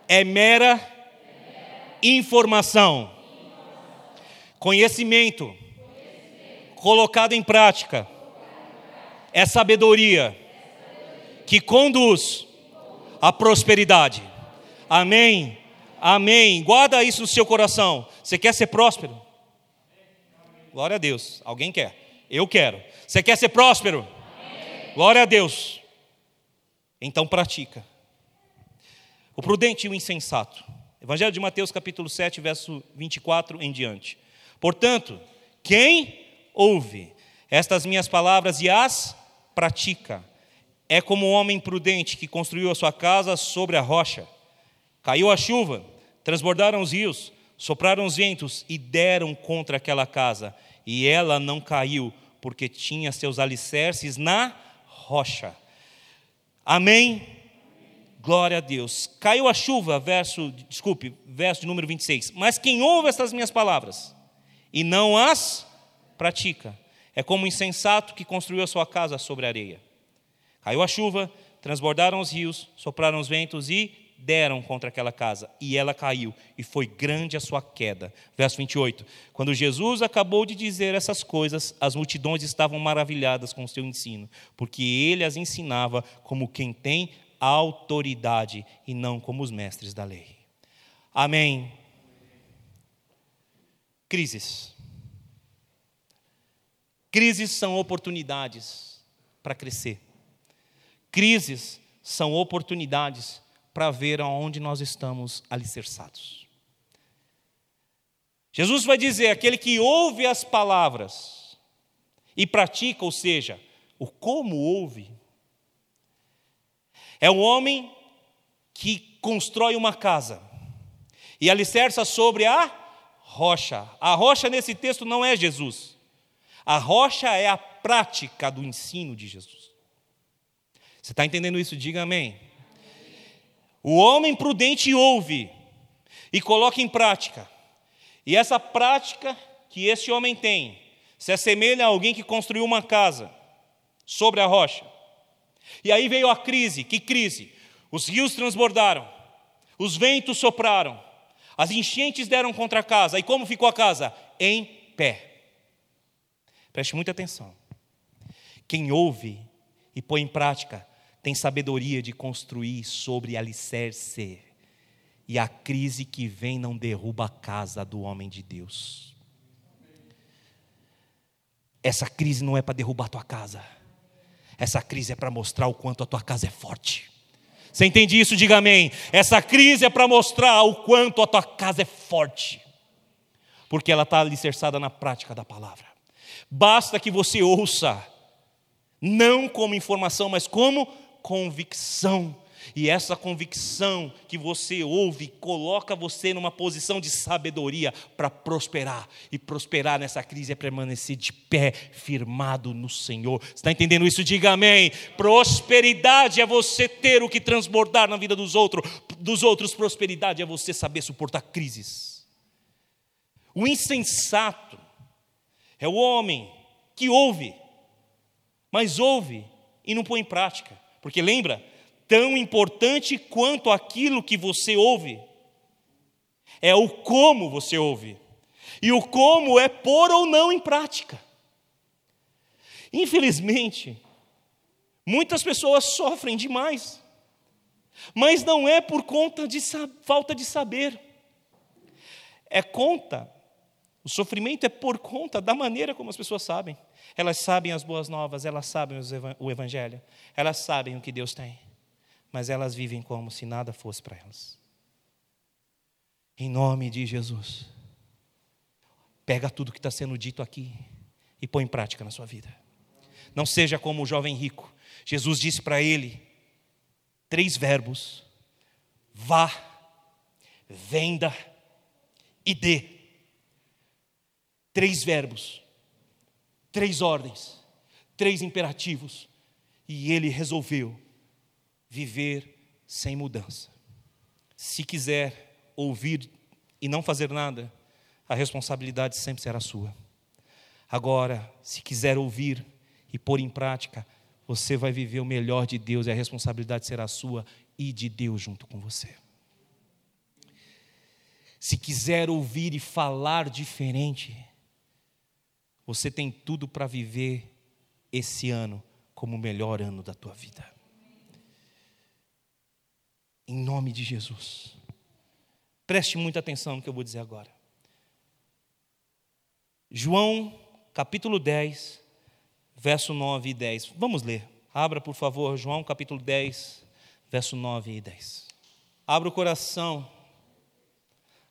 é mera, é mera. Informação. informação. Conhecimento, Conhecimento. colocado em prática é sabedoria que conduz à prosperidade. Amém? Amém. Guarda isso no seu coração. Você quer ser próspero? Glória a Deus. Alguém quer? Eu quero. Você quer ser próspero? Glória a Deus. Então pratica. O prudente e o insensato. Evangelho de Mateus, capítulo 7, verso 24 em diante. Portanto, quem ouve estas minhas palavras e as pratica. É como um homem prudente que construiu a sua casa sobre a rocha. Caiu a chuva, transbordaram os rios, sopraram os ventos e deram contra aquela casa. E ela não caiu, porque tinha seus alicerces na rocha. Amém? Glória a Deus. Caiu a chuva, verso, desculpe, verso de número 26. Mas quem ouve estas minhas palavras e não as pratica, é como um insensato que construiu a sua casa sobre areia. Caiu a chuva, transbordaram os rios, sopraram os ventos e deram contra aquela casa, e ela caiu, e foi grande a sua queda. Verso 28. Quando Jesus acabou de dizer essas coisas, as multidões estavam maravilhadas com o seu ensino, porque ele as ensinava como quem tem autoridade e não como os mestres da lei. Amém. Crises. Crises são oportunidades para crescer. Crises são oportunidades para ver aonde nós estamos alicerçados. Jesus vai dizer: aquele que ouve as palavras e pratica, ou seja, o como ouve, é um homem que constrói uma casa e alicerça sobre a rocha. A rocha nesse texto não é Jesus. A rocha é a prática do ensino de Jesus. Você está entendendo isso? Diga amém. O homem prudente ouve e coloca em prática. E essa prática que esse homem tem se assemelha a alguém que construiu uma casa sobre a rocha. E aí veio a crise. Que crise? Os rios transbordaram, os ventos sopraram, as enchentes deram contra a casa. E como ficou a casa? Em pé. Preste muita atenção. Quem ouve e põe em prática tem sabedoria de construir sobre alicerce. E a crise que vem não derruba a casa do homem de Deus. Essa crise não é para derrubar a tua casa. Essa crise é para mostrar o quanto a tua casa é forte. Você entende isso? Diga amém. Essa crise é para mostrar o quanto a tua casa é forte. Porque ela está alicerçada na prática da palavra. Basta que você ouça, não como informação, mas como convicção e essa convicção que você ouve coloca você numa posição de sabedoria para prosperar. E prosperar nessa crise é permanecer de pé, firmado no Senhor. Você está entendendo isso? Diga amém. Prosperidade é você ter o que transbordar na vida dos outros. Dos outros, prosperidade é você saber suportar crises. O insensato é o homem que ouve, mas ouve e não põe em prática. Porque lembra, tão importante quanto aquilo que você ouve. É o como você ouve. E o como é pôr ou não em prática. Infelizmente, muitas pessoas sofrem demais, mas não é por conta de falta de saber, é conta, o sofrimento é por conta da maneira como as pessoas sabem. Elas sabem as boas novas, elas sabem o Evangelho, elas sabem o que Deus tem mas elas vivem como se nada fosse para elas. Em nome de Jesus, pega tudo que está sendo dito aqui e põe em prática na sua vida. Não seja como o jovem rico. Jesus disse para ele três verbos: vá, venda e dê. Três verbos, três ordens, três imperativos. E ele resolveu viver sem mudança. Se quiser ouvir e não fazer nada, a responsabilidade sempre será sua. Agora, se quiser ouvir e pôr em prática, você vai viver o melhor de Deus e a responsabilidade será sua e de Deus junto com você. Se quiser ouvir e falar diferente, você tem tudo para viver esse ano como o melhor ano da tua vida. Em nome de Jesus. Preste muita atenção no que eu vou dizer agora. João, capítulo 10, verso 9 e 10. Vamos ler. Abra, por favor, João, capítulo 10, verso 9 e 10. Abra o coração,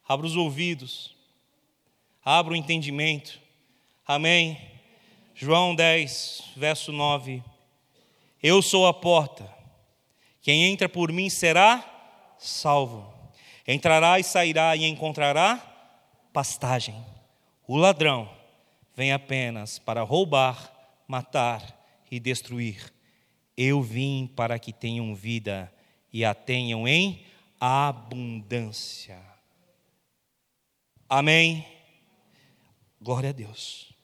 abra os ouvidos, abra o entendimento. Amém. João 10, verso 9. Eu sou a porta. Quem entra por mim será salvo. Entrará e sairá e encontrará pastagem. O ladrão vem apenas para roubar, matar e destruir. Eu vim para que tenham vida e a tenham em abundância. Amém. Glória a Deus.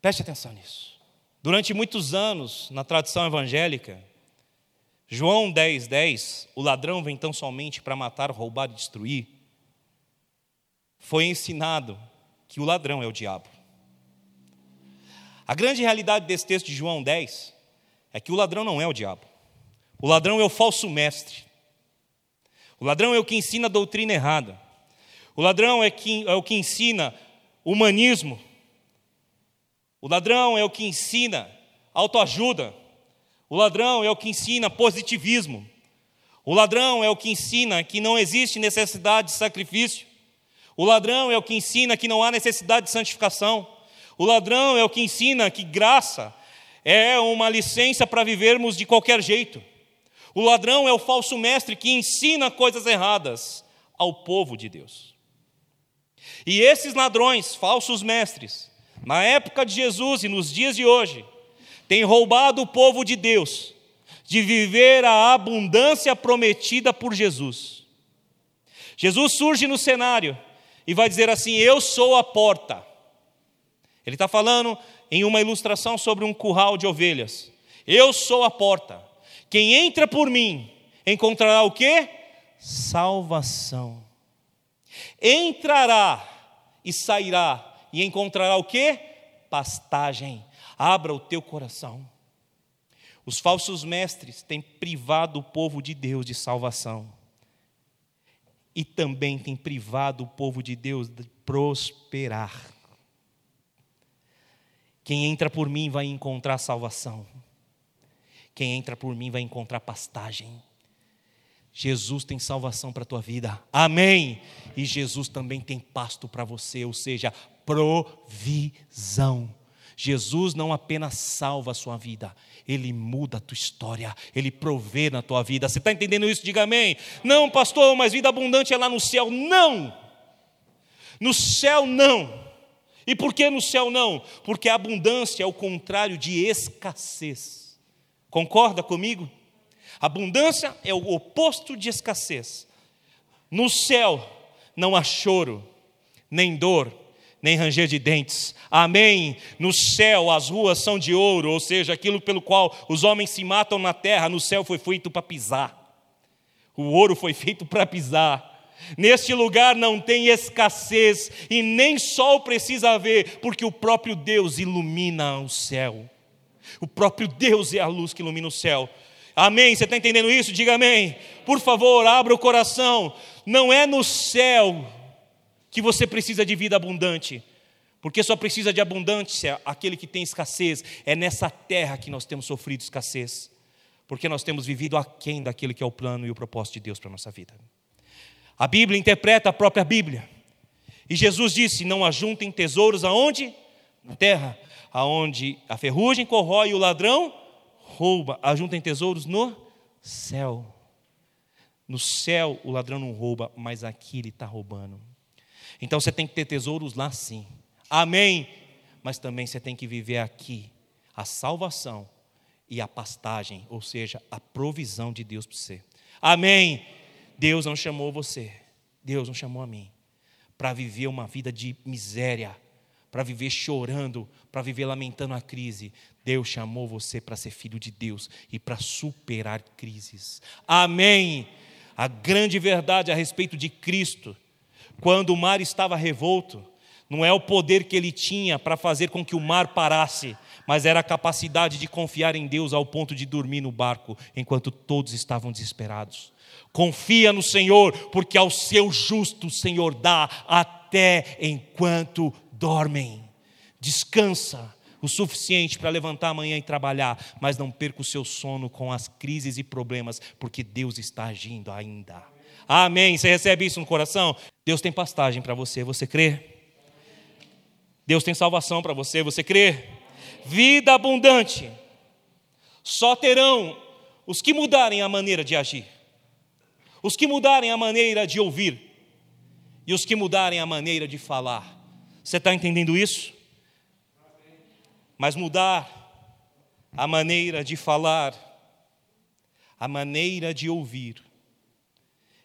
Preste atenção nisso. Durante muitos anos, na tradição evangélica, João 10, 10, o ladrão vem tão somente para matar, roubar e destruir, foi ensinado que o ladrão é o diabo. A grande realidade desse texto de João 10 é que o ladrão não é o diabo. O ladrão é o falso mestre. O ladrão é o que ensina a doutrina errada. O ladrão é, é o que ensina humanismo. O ladrão é o que ensina autoajuda. O ladrão é o que ensina positivismo. O ladrão é o que ensina que não existe necessidade de sacrifício. O ladrão é o que ensina que não há necessidade de santificação. O ladrão é o que ensina que graça é uma licença para vivermos de qualquer jeito. O ladrão é o falso mestre que ensina coisas erradas ao povo de Deus. E esses ladrões, falsos mestres, na época de Jesus e nos dias de hoje, têm roubado o povo de Deus de viver a abundância prometida por Jesus. Jesus surge no cenário e vai dizer assim: Eu sou a porta. Ele está falando em uma ilustração sobre um curral de ovelhas. Eu sou a porta. Quem entra por mim encontrará o que? Salvação. Entrará e sairá e encontrará o que? Pastagem. Abra o teu coração. Os falsos mestres têm privado o povo de Deus de salvação. E também têm privado o povo de Deus de prosperar. Quem entra por mim vai encontrar salvação. Quem entra por mim vai encontrar pastagem. Jesus tem salvação para a tua vida. Amém. E Jesus também tem pasto para você, ou seja, provisão. Jesus não apenas salva a sua vida, ele muda a tua história, ele provê na tua vida. Você está entendendo isso? Diga amém. Não, pastor, mas vida abundante é lá no céu. Não! No céu, não. E por que no céu não? Porque a abundância é o contrário de escassez. Concorda comigo? Abundância é o oposto de escassez. No céu não há choro, nem dor, nem ranger de dentes. Amém. No céu as ruas são de ouro, ou seja, aquilo pelo qual os homens se matam na terra, no céu foi feito para pisar. O ouro foi feito para pisar. Neste lugar não tem escassez e nem sol precisa haver, porque o próprio Deus ilumina o céu. O próprio Deus é a luz que ilumina o céu. Amém? Você está entendendo isso? Diga amém. Por favor, abra o coração. Não é no céu que você precisa de vida abundante, porque só precisa de abundância aquele que tem escassez. É nessa terra que nós temos sofrido escassez, porque nós temos vivido aquém daquele que é o plano e o propósito de Deus para a nossa vida. A Bíblia interpreta a própria Bíblia. E Jesus disse: Não ajuntem tesouros aonde? Na terra, aonde a ferrugem corrói e o ladrão rouba. Ajuntem tesouros no céu. No céu o ladrão não rouba, mas aqui ele está roubando. Então você tem que ter tesouros lá sim. Amém. Mas também você tem que viver aqui a salvação e a pastagem, ou seja, a provisão de Deus para você. Amém. Deus não chamou você, Deus não chamou a mim, para viver uma vida de miséria, para viver chorando, para viver lamentando a crise. Deus chamou você para ser filho de Deus e para superar crises. Amém. A grande verdade a respeito de Cristo, quando o mar estava revolto, não é o poder que ele tinha para fazer com que o mar parasse, mas era a capacidade de confiar em Deus ao ponto de dormir no barco enquanto todos estavam desesperados. Confia no Senhor, porque ao seu justo o Senhor dá até enquanto dormem. Descansa o suficiente para levantar amanhã e trabalhar, mas não perca o seu sono com as crises e problemas, porque Deus está agindo ainda. Amém. Você recebe isso no coração? Deus tem pastagem para você, você crê? Deus tem salvação para você, você crê? Vida abundante. Só terão os que mudarem a maneira de agir os que mudarem a maneira de ouvir e os que mudarem a maneira de falar. Você está entendendo isso? Mas mudar a maneira de falar, a maneira de ouvir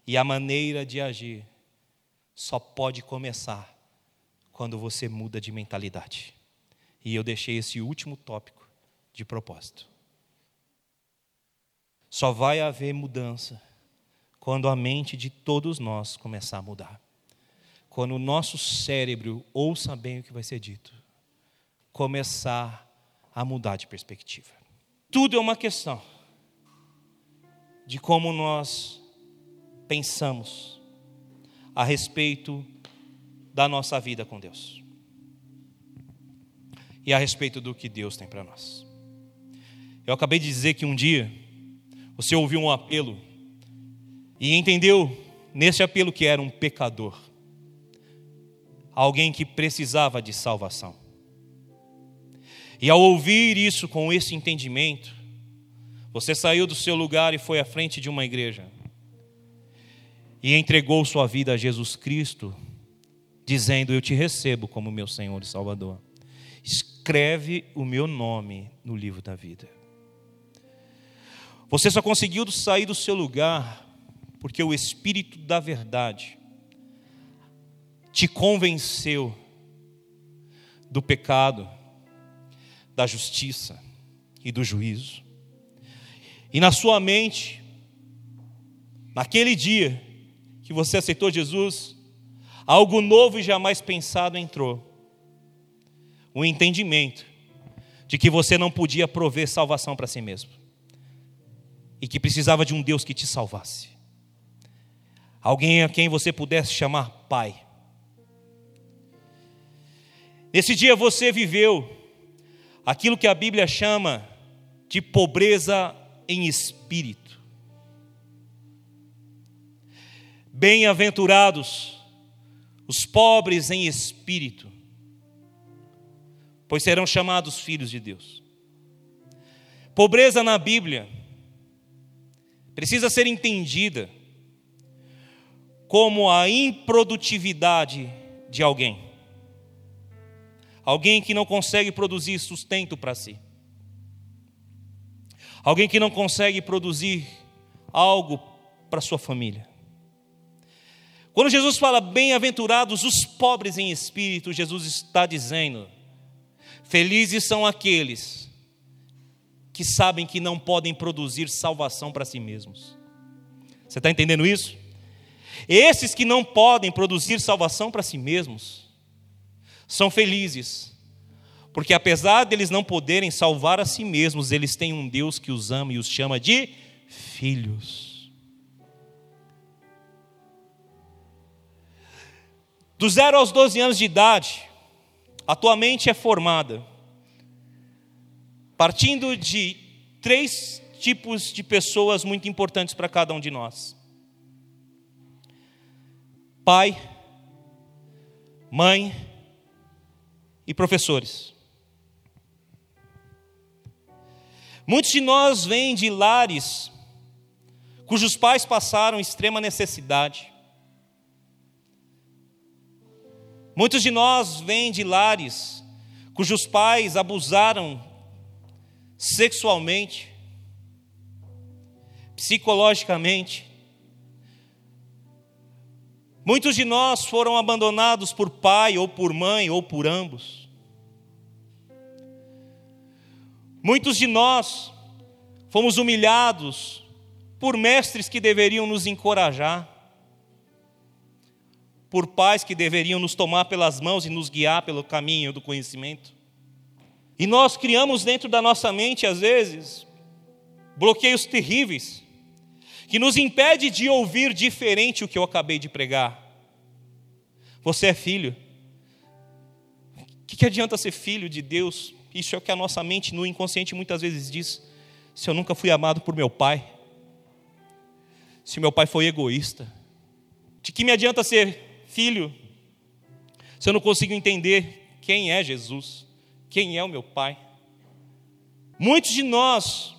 E a maneira de agir só pode começar quando você muda de mentalidade. E eu deixei esse último tópico de propósito. Só vai haver mudança quando a mente de todos nós começar a mudar. Quando o nosso cérebro ouça bem o que vai ser dito, começar a mudar de perspectiva. Tudo é uma questão de como nós pensamos a respeito da nossa vida com Deus e a respeito do que Deus tem para nós. Eu acabei de dizer que um dia você ouviu um apelo e entendeu nesse apelo que era um pecador, alguém que precisava de salvação. E ao ouvir isso com esse entendimento, você saiu do seu lugar e foi à frente de uma igreja e entregou sua vida a Jesus Cristo, dizendo: Eu te recebo como meu Senhor e Salvador. Escreve o meu nome no livro da vida. Você só conseguiu sair do seu lugar porque o Espírito da Verdade te convenceu do pecado, da justiça e do juízo. E na sua mente, naquele dia que você aceitou Jesus, algo novo e jamais pensado entrou. O entendimento de que você não podia prover salvação para si mesmo e que precisava de um Deus que te salvasse. Alguém a quem você pudesse chamar Pai. Nesse dia você viveu aquilo que a Bíblia chama de pobreza em espírito. Bem-aventurados os pobres em espírito, pois serão chamados filhos de Deus. Pobreza na Bíblia precisa ser entendida como a improdutividade de alguém. Alguém que não consegue produzir sustento para si. Alguém que não consegue produzir algo para sua família. Quando Jesus fala bem-aventurados os pobres em espírito, Jesus está dizendo: felizes são aqueles que sabem que não podem produzir salvação para si mesmos. Você está entendendo isso? Esses que não podem produzir salvação para si mesmos são felizes, porque apesar deles não poderem salvar a si mesmos, eles têm um Deus que os ama e os chama de filhos. Do zero aos 12 anos de idade, a tua mente é formada partindo de três tipos de pessoas muito importantes para cada um de nós: pai, mãe e professores. Muitos de nós vêm de lares cujos pais passaram extrema necessidade. Muitos de nós vêm de lares cujos pais abusaram sexualmente, psicologicamente. Muitos de nós foram abandonados por pai ou por mãe ou por ambos. Muitos de nós fomos humilhados por mestres que deveriam nos encorajar, por pais que deveriam nos tomar pelas mãos e nos guiar pelo caminho do conhecimento. E nós criamos dentro da nossa mente, às vezes, bloqueios terríveis, que nos impede de ouvir diferente o que eu acabei de pregar. Você é filho. O que, que adianta ser filho de Deus? Isso é o que a nossa mente no inconsciente muitas vezes diz. Se eu nunca fui amado por meu pai, se meu pai foi egoísta, de que me adianta ser filho se eu não consigo entender quem é Jesus? quem é o meu pai. Muitos de nós,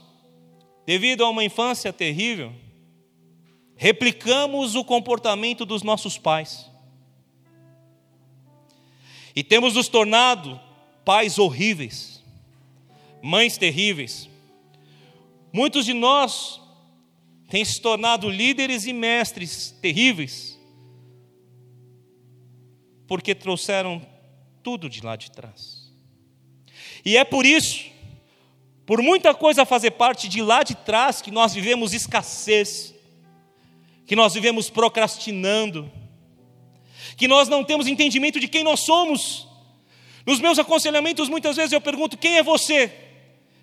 devido a uma infância terrível, replicamos o comportamento dos nossos pais. E temos nos tornado pais horríveis, mães terríveis. Muitos de nós têm se tornado líderes e mestres terríveis, porque trouxeram tudo de lá de trás. E é por isso, por muita coisa fazer parte de lá de trás, que nós vivemos escassez, que nós vivemos procrastinando, que nós não temos entendimento de quem nós somos. Nos meus aconselhamentos, muitas vezes eu pergunto: quem é você?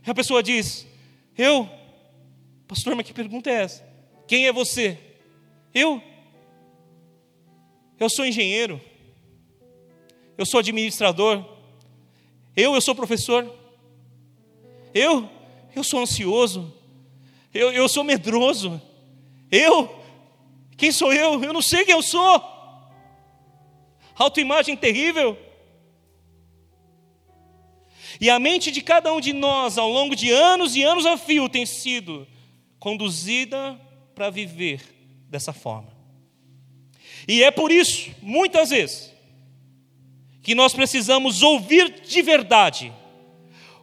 E a pessoa diz: eu. Pastor, mas que pergunta é essa? Quem é você? Eu. Eu sou engenheiro. Eu sou administrador. Eu, eu sou professor. Eu, eu sou ansioso. Eu, eu sou medroso. Eu, quem sou eu? Eu não sei quem eu sou. Autoimagem terrível. E a mente de cada um de nós, ao longo de anos e anos a fio, tem sido conduzida para viver dessa forma. E é por isso, muitas vezes, que nós precisamos ouvir de verdade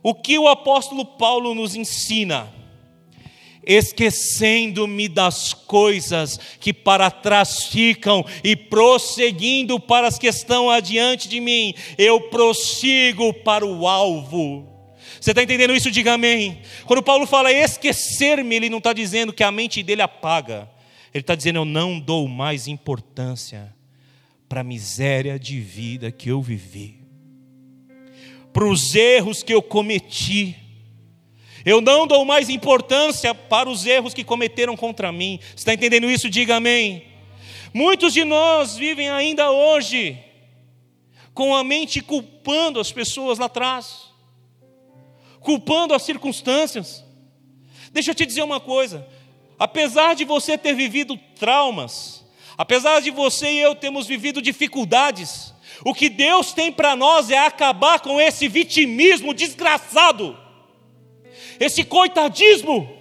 o que o apóstolo Paulo nos ensina esquecendo-me das coisas que para trás ficam e prosseguindo para as que estão adiante de mim, eu prossigo para o alvo. Você está entendendo isso? Diga amém. Quando Paulo fala esquecer-me, ele não está dizendo que a mente dele apaga, ele está dizendo eu não dou mais importância para a miséria de vida que eu vivi, para os erros que eu cometi eu não dou mais importância para os erros que cometeram contra mim. Você está entendendo isso? Diga amém. Muitos de nós vivem ainda hoje com a mente culpando as pessoas lá atrás, culpando as circunstâncias. Deixa eu te dizer uma coisa: apesar de você ter vivido traumas, apesar de você e eu termos vivido dificuldades, o que Deus tem para nós é acabar com esse vitimismo desgraçado esse coitadismo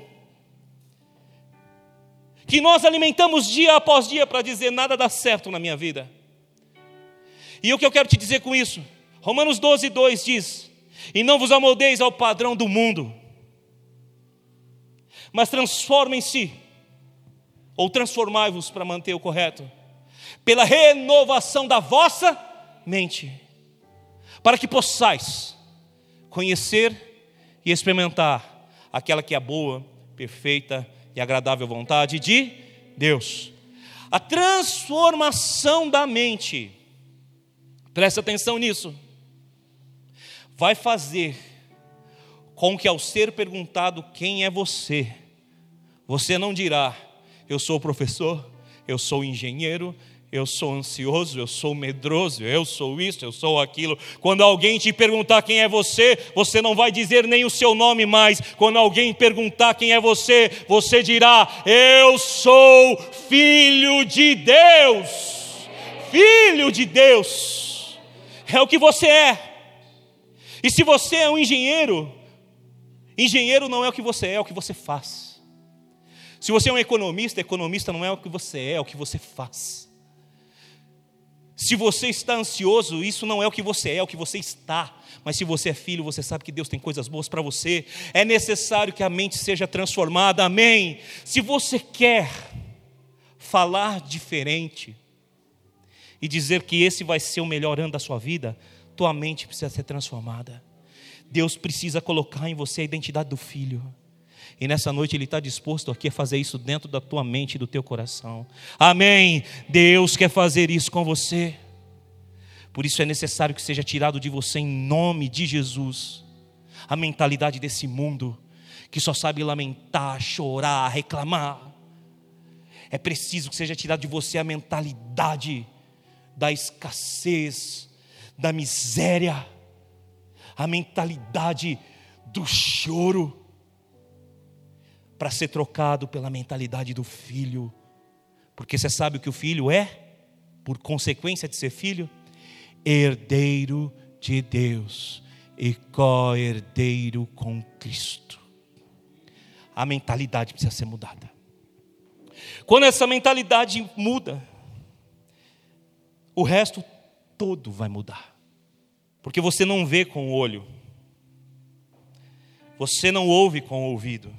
que nós alimentamos dia após dia para dizer nada dá certo na minha vida. E o que eu quero te dizer com isso? Romanos 12, 2 diz: E não vos amoldeis ao padrão do mundo, mas transformem-se, ou transformai-vos para manter o correto, pela renovação da vossa mente, para que possais conhecer e experimentar aquela que é boa, perfeita e agradável vontade de Deus. A transformação da mente, presta atenção nisso, vai fazer com que, ao ser perguntado quem é você, você não dirá, eu sou professor, eu sou engenheiro, eu sou ansioso, eu sou medroso, eu sou isso, eu sou aquilo. Quando alguém te perguntar quem é você, você não vai dizer nem o seu nome mais. Quando alguém perguntar quem é você, você dirá: Eu sou filho de Deus. Filho de Deus. É o que você é. E se você é um engenheiro, engenheiro não é o que você é, é o que você faz. Se você é um economista, economista não é o que você é, é o que você faz. Se você está ansioso, isso não é o que você é, é o que você está. Mas se você é filho, você sabe que Deus tem coisas boas para você. É necessário que a mente seja transformada. Amém. Se você quer falar diferente e dizer que esse vai ser o melhor ano da sua vida, tua mente precisa ser transformada. Deus precisa colocar em você a identidade do filho. E nessa noite Ele está disposto aqui a fazer isso dentro da tua mente e do teu coração. Amém. Deus quer fazer isso com você. Por isso é necessário que seja tirado de você, em nome de Jesus, a mentalidade desse mundo que só sabe lamentar, chorar, reclamar. É preciso que seja tirado de você a mentalidade da escassez, da miséria, a mentalidade do choro para ser trocado pela mentalidade do filho. Porque você sabe o que o filho é? Por consequência de ser filho? Herdeiro de Deus e co-herdeiro com Cristo. A mentalidade precisa ser mudada. Quando essa mentalidade muda, o resto todo vai mudar. Porque você não vê com o olho, você não ouve com o ouvido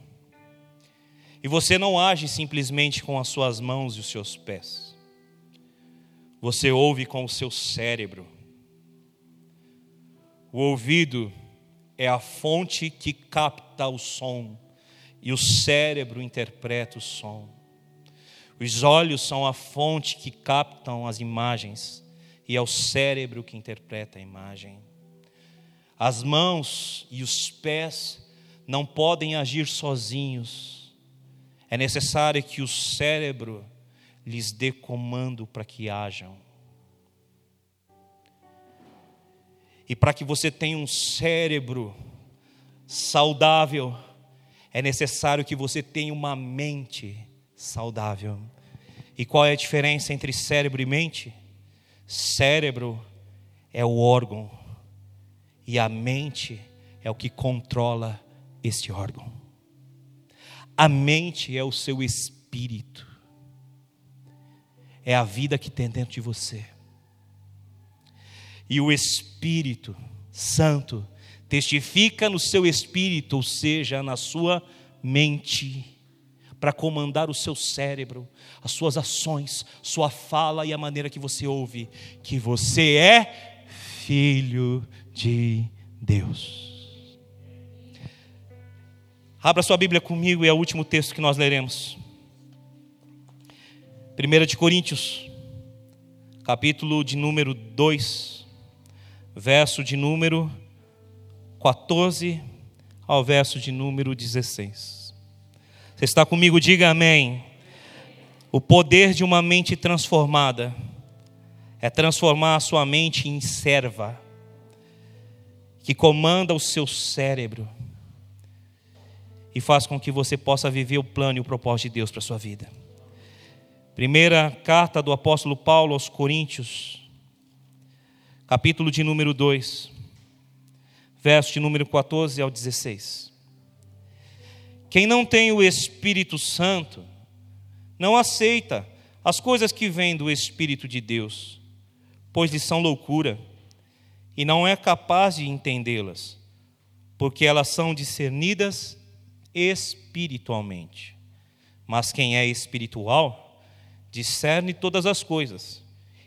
E você não age simplesmente com as suas mãos e os seus pés. Você ouve com o seu cérebro. O ouvido é a fonte que capta o som e o cérebro interpreta o som. Os olhos são a fonte que captam as imagens e é o cérebro que interpreta a imagem. As mãos e os pés não podem agir sozinhos. É necessário que o cérebro lhes dê comando para que hajam. E para que você tenha um cérebro saudável, é necessário que você tenha uma mente saudável. E qual é a diferença entre cérebro e mente? Cérebro é o órgão e a mente é o que controla este órgão. A mente é o seu espírito, é a vida que tem dentro de você. E o Espírito Santo testifica no seu espírito, ou seja, na sua mente, para comandar o seu cérebro, as suas ações, sua fala e a maneira que você ouve, que você é filho de Deus. Abra sua Bíblia comigo e é o último texto que nós leremos. 1 de Coríntios, capítulo de número 2, verso de número 14 ao verso de número 16. Você está comigo? Diga amém. O poder de uma mente transformada é transformar a sua mente em serva, que comanda o seu cérebro e faz com que você possa viver o plano e o propósito de Deus para a sua vida. Primeira carta do apóstolo Paulo aos Coríntios, capítulo de número 2 verso de número 14 ao 16. Quem não tem o Espírito Santo não aceita as coisas que vêm do Espírito de Deus, pois lhes são loucura, e não é capaz de entendê-las, porque elas são discernidas espiritualmente. Mas quem é espiritual discerne todas as coisas,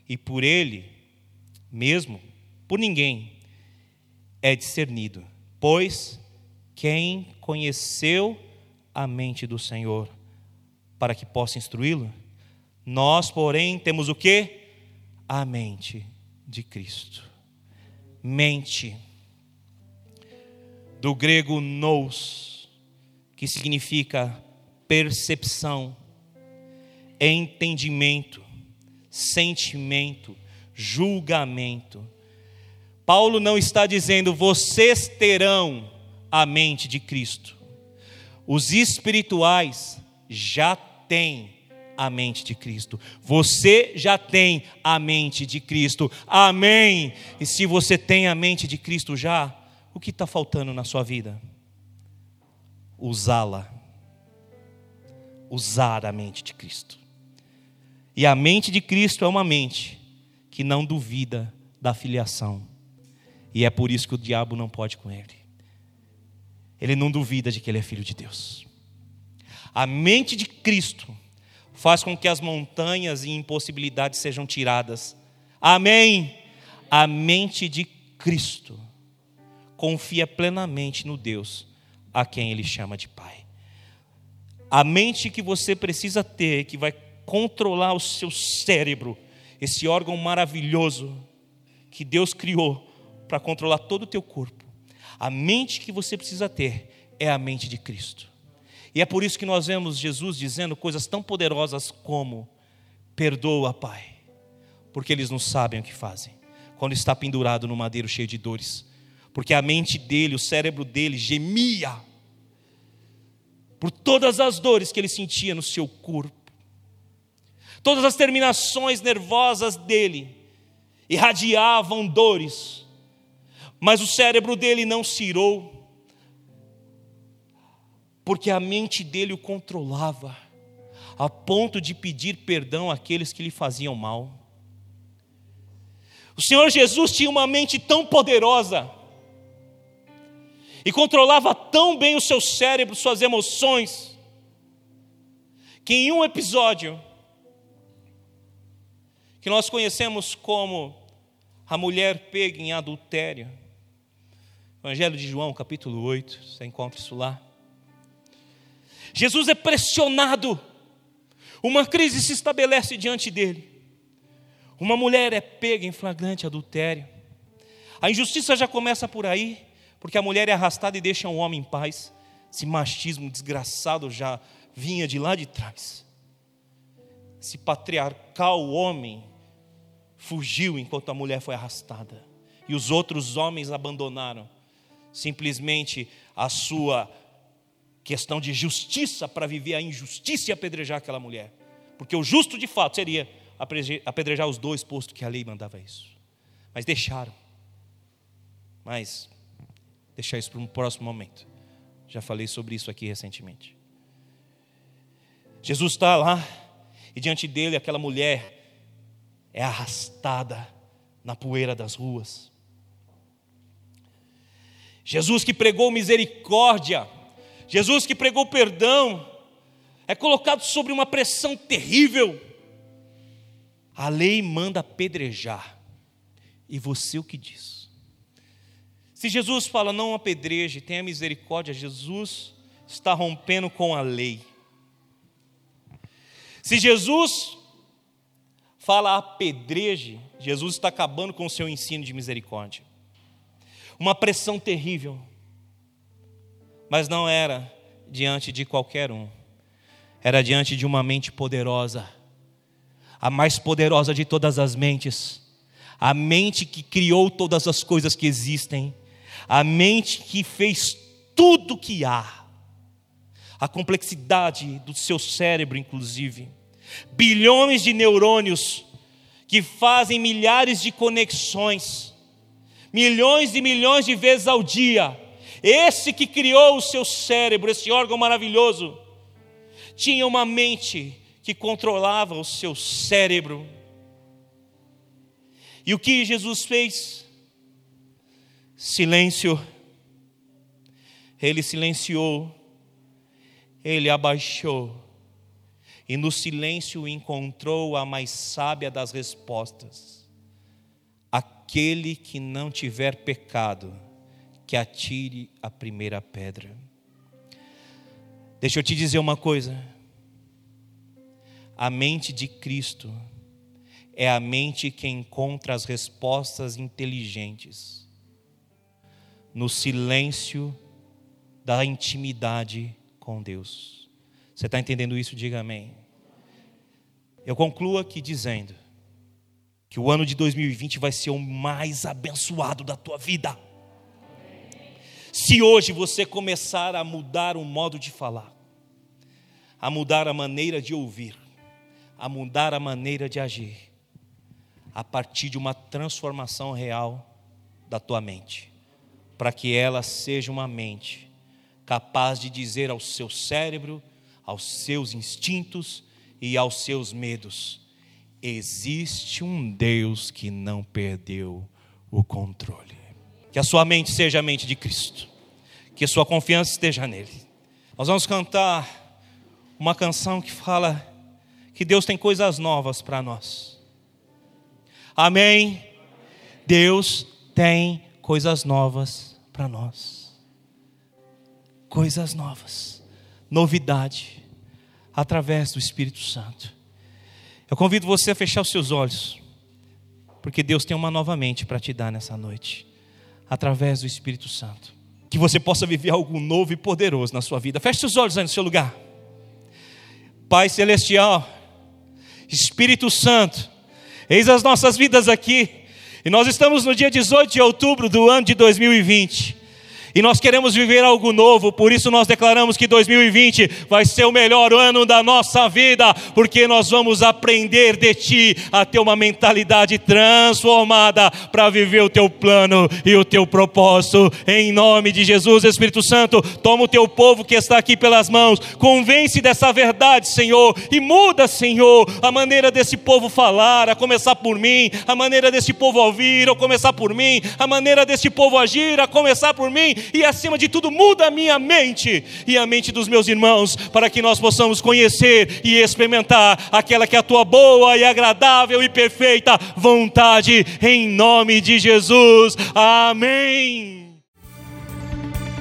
e por ele mesmo, por ninguém, é discernido. Pois quem conheceu a mente do Senhor para que possa instruí-lo? Nós, porém, temos o que? A mente de Cristo. Mente. Do grego nous, que significa percepção, entendimento, sentimento, julgamento Paulo não está dizendo vocês terão a mente de Cristo. Os espirituais já têm a mente de Cristo. Você já tem a mente de Cristo. Amém. E se você tem a mente de Cristo já, o que está faltando na sua vida? Usá-la. Usar a mente de Cristo. E a mente de Cristo é uma mente que não duvida da filiação e é por isso que o diabo não pode com ele. Ele não duvida de que ele é filho de Deus. A mente de Cristo faz com que as montanhas e impossibilidades sejam tiradas. Amém. A mente de Cristo confia plenamente no Deus a quem ele chama de Pai. A mente que você precisa ter, que vai controlar o seu cérebro, esse órgão maravilhoso que Deus criou para controlar todo o teu corpo. A mente que você precisa ter é a mente de Cristo. E é por isso que nós vemos Jesus dizendo coisas tão poderosas como: perdoa, Pai, porque eles não sabem o que fazem. Quando está pendurado no madeiro cheio de dores, porque a mente dele, o cérebro dele gemia por todas as dores que ele sentia no seu corpo, todas as terminações nervosas dele irradiavam dores mas o cérebro dele não cirou, porque a mente dele o controlava, a ponto de pedir perdão àqueles que lhe faziam mal. O Senhor Jesus tinha uma mente tão poderosa, e controlava tão bem o seu cérebro, suas emoções, que em um episódio, que nós conhecemos como a mulher pega em adultério, Evangelho de João, capítulo 8, você encontra isso lá. Jesus é pressionado, uma crise se estabelece diante dele. Uma mulher é pega em flagrante adultério. A injustiça já começa por aí, porque a mulher é arrastada e deixa um homem em paz. Esse machismo desgraçado já vinha de lá de trás. Esse patriarcal homem fugiu enquanto a mulher foi arrastada. E os outros homens abandonaram simplesmente a sua questão de justiça para viver a injustiça e apedrejar aquela mulher. Porque o justo de fato seria apedrejar os dois, posto que a lei mandava isso. Mas deixaram. Mas deixar isso para um próximo momento. Já falei sobre isso aqui recentemente. Jesus está lá e diante dele aquela mulher é arrastada na poeira das ruas. Jesus que pregou misericórdia, Jesus que pregou perdão, é colocado sobre uma pressão terrível. A lei manda apedrejar. E você o que diz? Se Jesus fala não apedreje, tenha misericórdia, Jesus está rompendo com a lei. Se Jesus fala apedreje, Jesus está acabando com o seu ensino de misericórdia. Uma pressão terrível, mas não era diante de qualquer um, era diante de uma mente poderosa, a mais poderosa de todas as mentes, a mente que criou todas as coisas que existem, a mente que fez tudo que há a complexidade do seu cérebro, inclusive. Bilhões de neurônios que fazem milhares de conexões, milhões e milhões de vezes ao dia. Esse que criou o seu cérebro, esse órgão maravilhoso, tinha uma mente que controlava o seu cérebro. E o que Jesus fez? Silêncio. Ele silenciou ele abaixou e no silêncio encontrou a mais sábia das respostas: aquele que não tiver pecado, que atire a primeira pedra. Deixa eu te dizer uma coisa. A mente de Cristo é a mente que encontra as respostas inteligentes no silêncio da intimidade com Deus. Você está entendendo isso? Diga amém. Eu concluo aqui dizendo que o ano de 2020 vai ser o mais abençoado da tua vida. Se hoje você começar a mudar o modo de falar, a mudar a maneira de ouvir, a mudar a maneira de agir, a partir de uma transformação real da tua mente, para que ela seja uma mente capaz de dizer ao seu cérebro, aos seus instintos e aos seus medos: existe um Deus que não perdeu o controle. Que a sua mente seja a mente de Cristo, que a sua confiança esteja nele. Nós vamos cantar uma canção que fala que Deus tem coisas novas para nós. Amém? Deus tem coisas novas para nós coisas novas, novidade, através do Espírito Santo. Eu convido você a fechar os seus olhos, porque Deus tem uma nova mente para te dar nessa noite, através do Espírito Santo. Que você possa viver algo novo e poderoso na sua vida. Feche os olhos aí no seu lugar. Pai Celestial, Espírito Santo, eis as nossas vidas aqui, e nós estamos no dia 18 de outubro do ano de 2020. E nós queremos viver algo novo, por isso nós declaramos que 2020 vai ser o melhor ano da nossa vida, porque nós vamos aprender de Ti a ter uma mentalidade transformada para viver o Teu plano e o Teu propósito. Em nome de Jesus, Espírito Santo, toma o Teu povo que está aqui pelas mãos, convence dessa verdade, Senhor, e muda, Senhor, a maneira desse povo falar, a começar por mim, a maneira desse povo ouvir, a começar por mim, a maneira desse povo agir, a começar por mim e, acima de tudo, muda a minha mente e a mente dos meus irmãos, para que nós possamos conhecer e experimentar aquela que é a tua boa e agradável e perfeita vontade, em nome de Jesus. Amém.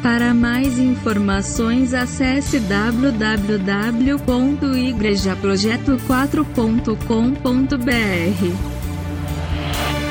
Para mais informações, acesse www.igrejaprojeto4.com.br.